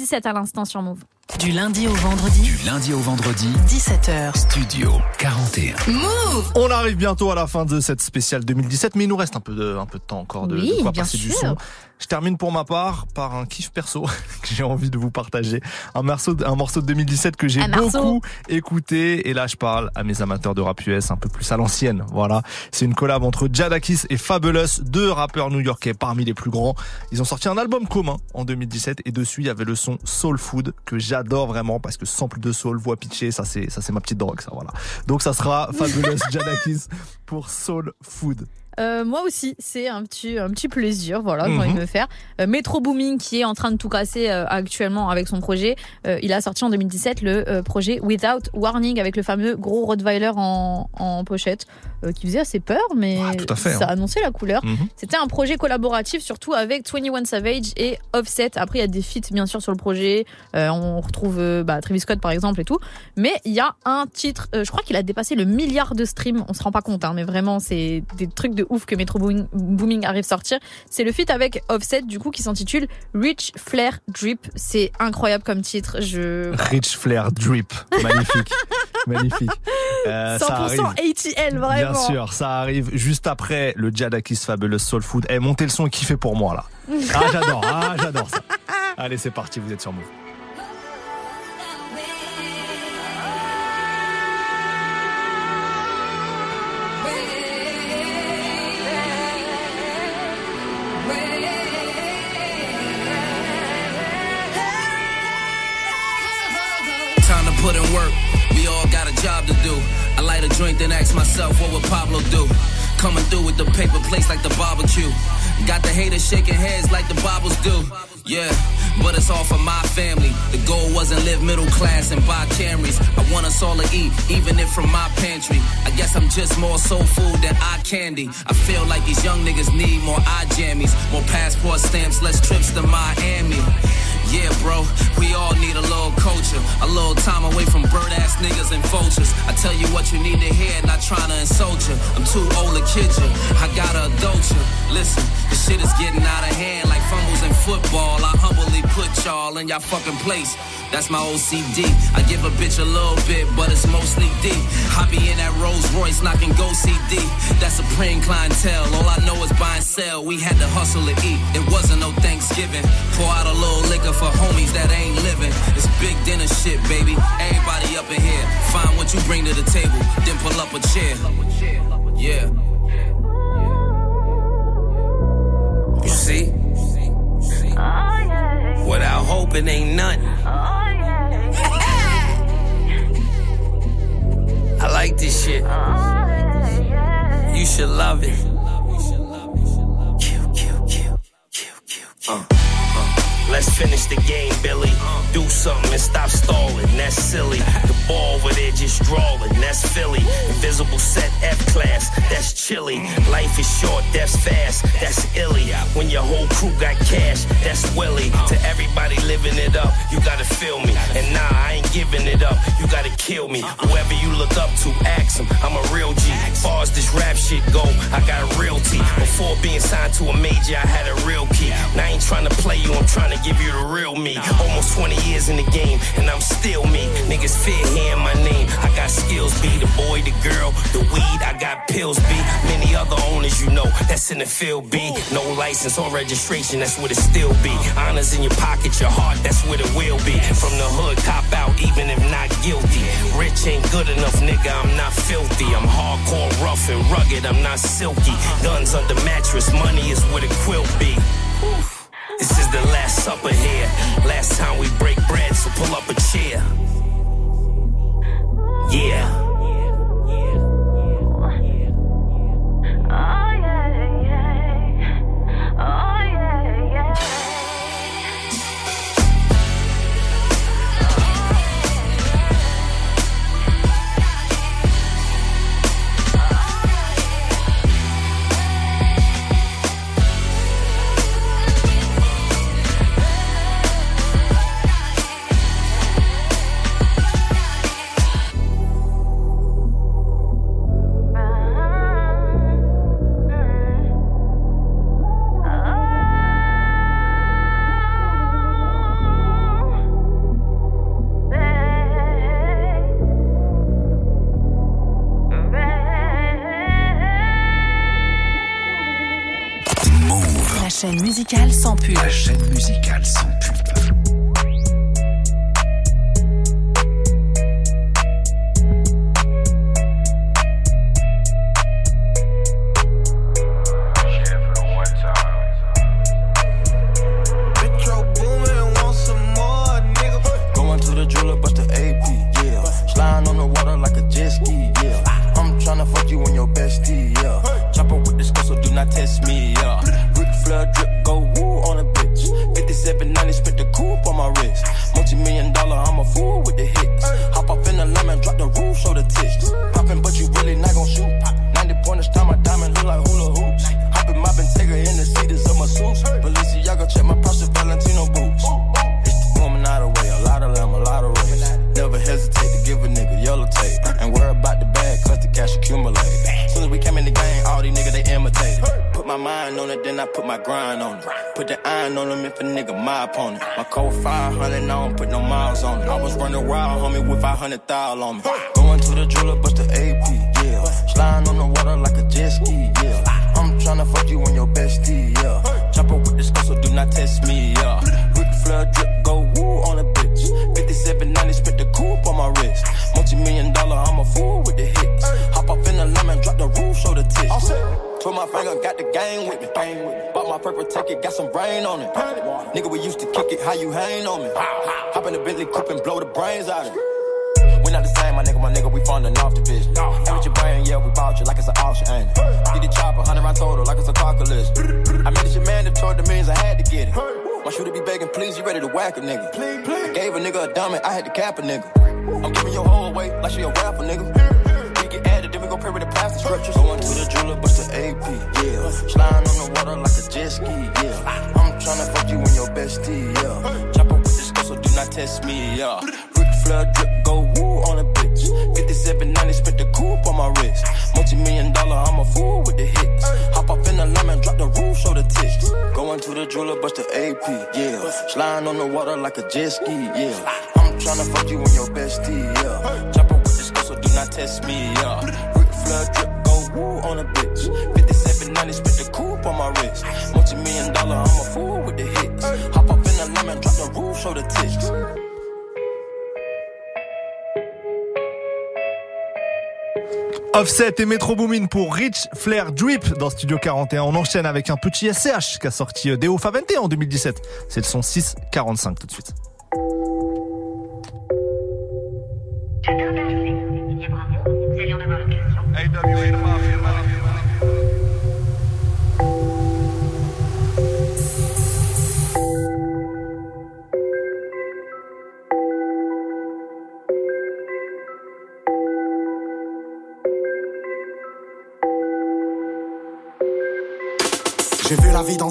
17 à l'instant sur Move. Du lundi au vendredi. Du lundi au vendredi. 17h. Studio 41. Move On arrive bientôt à la fin de cette spéciale 2017, mais il nous reste un peu de, un peu de temps encore de, oui, de quoi passer du son. Je termine pour ma part par un kiff perso j'ai envie de vous partager. Un morceau, de- un morceau de 2017 que j'ai beaucoup écouté. Et là, je parle à mes amateurs de rap US un peu plus à l'ancienne. Voilà. C'est une collab entre Jadakis et Fabulous, deux rappeurs new-yorkais parmi les plus grands. Ils ont sorti un album commun en 2017 et dessus, il y avait le son Soul Food que j'adore vraiment parce que sample de soul, voix pitchée, ça c'est, ça c'est ma petite drogue, ça, voilà. Donc ça sera Fabulous Jadakis pour Soul Food. Euh, moi aussi, c'est un petit, un petit plaisir, voilà, j'ai envie de me faire. Euh, Metro Booming, qui est en train de tout casser euh, actuellement avec son projet, euh, il a sorti en 2017 le euh, projet Without Warning avec le fameux gros Rottweiler en, en pochette, euh, qui faisait assez peur, mais tout à fait, ça hein. annonçait la couleur. Mhm. C'était un projet collaboratif, surtout avec 21 Savage et Offset. Après, il y a des feats, bien sûr, sur le projet. Euh, on retrouve bah, Travis Scott, par exemple, et tout. Mais il y a un titre, euh, je crois qu'il a dépassé le milliard de streams. On se rend pas compte, hein, mais vraiment, c'est des trucs de ouf que Metro Booming, Booming arrive sortir. C'est le feat avec Offset, du coup, qui s'intitule Rich Flair Drip. C'est incroyable comme titre. Je... Rich Flair Drip. Magnifique. Magnifique. Euh, ça 100% arrive. ATL, vraiment. Bien sûr, ça arrive juste après le Jadakis Fabulous Soul Food. Eh, montez le son et kiffez pour moi là. Ah, j'adore, ah, j'adore ça. Allez, c'est parti, vous êtes sur Move. Job to do. I light a joint, then ask myself, what would Pablo do? Coming through with the paper plates like the barbecue. Got the haters shaking heads like the Bibles do. Yeah, but it's all for my family. The goal wasn't live middle class and buy Camrys. I want us all to eat, even if from my pantry. I guess I'm just more soul food than eye candy. I feel like these young niggas need more eye jammies, more passport stamps, less trips to Miami. Yeah, bro, we all need a little culture, a little time away from bird ass niggas and vultures. I tell you what you need to hear, not trying to insult you. I'm too old to kid you, I gotta adult you. Listen, the shit is getting out of hand like fumbles in football. I humbly put y'all in y'all fucking place. That's my OCD. I give a bitch a little bit, but it's mostly D. Be in that Rolls Royce knocking go CD. That's supreme clientele. All I know is buy and sell. We had to hustle to eat. It wasn't no Thanksgiving. Pour out a little liquor for homies that ain't living. It's big dinner shit, baby. Everybody up in here. Find what you bring to the table, then pull up a chair. Yeah. You see? Without hope, it ain't nothing. I like this shit. You should love it. Uh, uh, Let's finish the game, Billy. Do something and stop stalling. That's silly. The ball over there just drawing. That's Philly. Invisible set F class. That's chilly. Life is short. That's fast. That's illy. When your whole crew got cash. That's Willie. To everybody living it up, you gotta feel me. And nah, I ain't giving it up. You gotta kill me. Whoever you look up to, ask him. I'm a real G. Far as this rap shit go, I got a real T. Before being signed to a major, I had a real key. Now I ain't trying to play you, I'm trying to give you the real me. Almost 20 years in the game, and I'm still me. Niggas fear hearing my name. I got skills, be the boy, the girl, the weed. I got pills, be many other owners you know. That's in the field, be no license or registration. That's what it still be. Honors in your pocket, your heart. That's what it will be. From the hood, cop out, even if not guilty. Rich ain't good enough, nigga. I'm not filthy. I'm hardcore, rough and rugged. I'm not silky. Guns under mattress, money is what it quilt be. This is the last supper here. Last time we break bread, so pull up a chair. Yeah. La sans pub. Offset et Metro Boomin pour Rich Flair Drip dans Studio 41. On enchaîne avec un petit SCH qui a sorti Deo Favente en 2017. C'est le son 645 tout de suite.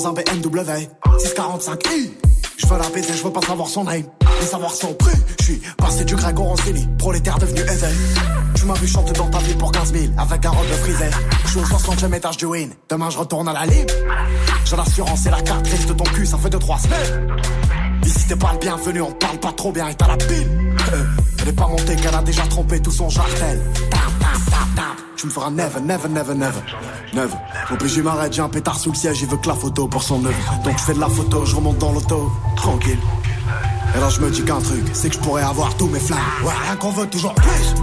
Un BMW 645i Je veux la baiser, je veux pas savoir son name. Ni savoir son prix. Je suis passé du Greg au Roncini Prolétaire devenu Evel Tu m'as vu chanter dans ta ville pour 15 000 Avec un robe de frisé Je suis au 60e étage du win. Demain je retourne à la ligne J'ai l'assurance et la carte grise de ton cul Ça fait 2-3 semaines. Ici t'es pas le bienvenu, on parle pas trop bien et t'as la pile. Euh, Elle est pas montée qu'elle a déjà trompé tout son jartel Tu me feras never, never, never, never Never Obligé m'arrête, j'ai un pétard sous le siège Il veut que la photo pour son œuvre Donc je fais de la photo, je remonte dans l'auto Tranquille Et là je me dis qu'un truc C'est que je pourrais avoir tous mes flammes Ouais, rien qu'on veut, toujours plus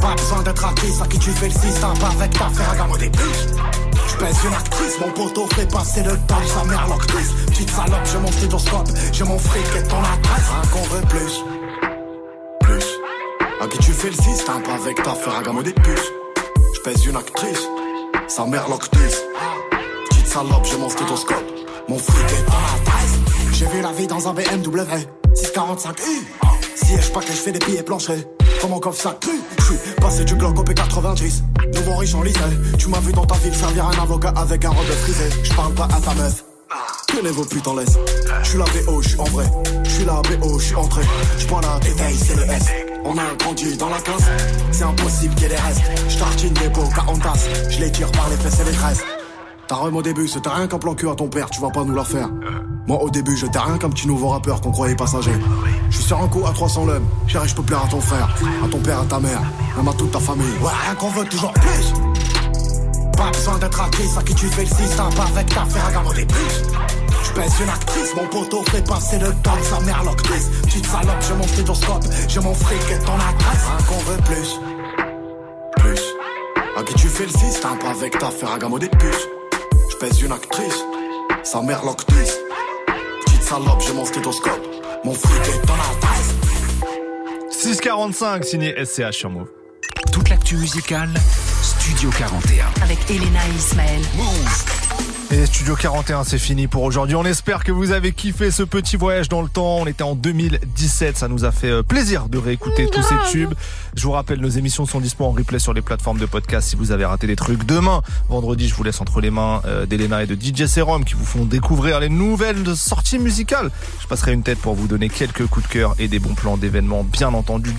Pas besoin d'être actrice À qui tu fais le système Pas avec ta Ferragamo des puces je pèse une actrice, mon poteau fait passer le temps, sa mère l'octrice. Petite salope, j'ai mon stéthoscope, j'ai mon fric et ton adresse. Rien qu'on veut. Plus. À qui tu fais le système, pas avec ta Ferragamo des puces. Je pèse une actrice, sa mère l'octrice. Petite salope, j'ai mon stéthoscope, mon fric et ton adresse. J'ai vu la vie dans un BMW 645i. Siège pas que je fais des billets planchers. Comme mon coffre ça cru. Je suis passé du Glock au P90. Nouveau riche en lycée. Tu m'as vu dans ta ville servir un avocat avec un robe frisé. Je parle pas à ta meuf. Tenez vos putains laisse. Je suis la BO, je suis en vrai. Je suis la BO, je suis entré. Je prends la détail, c'est le S. On a grandi dans la case. C'est impossible qu'il y ait des restes. Je tartine des beaux tasse. Je les tire par les fesses et les tresses. Ta rhum au début, c'était rien qu'un plan cul à ton père, tu vas pas nous la faire. Moi au début, j'étais rien qu'un petit nouveau rappeur qu'on croyait passager. Je suis sur un coup à 300 l'homme, chérie, je peux plaire à ton frère, à ton père, à ta mère, même à toute ta famille. Ouais, rien qu'on veut, toujours plus. Pas besoin d'être actrice, à qui tu fais le système, pas avec ta Ferragamo des puces. Je pèse une actrice, mon poteau fait passer le temps de sa mère l'octrice. Petite salope, j'ai mon stéthoscope, j'ai mon fric et ton adresse. Rien qu'on veut plus. Plus. À qui tu fais le système, pas avec ta Ferragamo des puces. Je pèse une actrice, sa mère l'octrice. Petite salope, j'ai mon stéthoscope, mon fric et ton adresse. 645 signé SCH sur Move. Toute l'actu musicale, Studio 41. Avec Elena et Ismaël. Et Studio 41, c'est fini pour aujourd'hui. On espère que vous avez kiffé ce petit voyage dans le temps. On était en 2017. Ça nous a fait euh, plaisir de réécouter tous ces tubes. Je vous rappelle, nos émissions sont dispo en replay sur les plateformes de podcast si vous avez raté des trucs. Demain, vendredi, je vous laisse entre les mains euh, d'Elena et de DJ Serum qui vous font découvrir les nouvelles sorties musicales. Je passerai une tête pour vous donner quelques coups de cœur et des bons plans d'événements, bien entendu.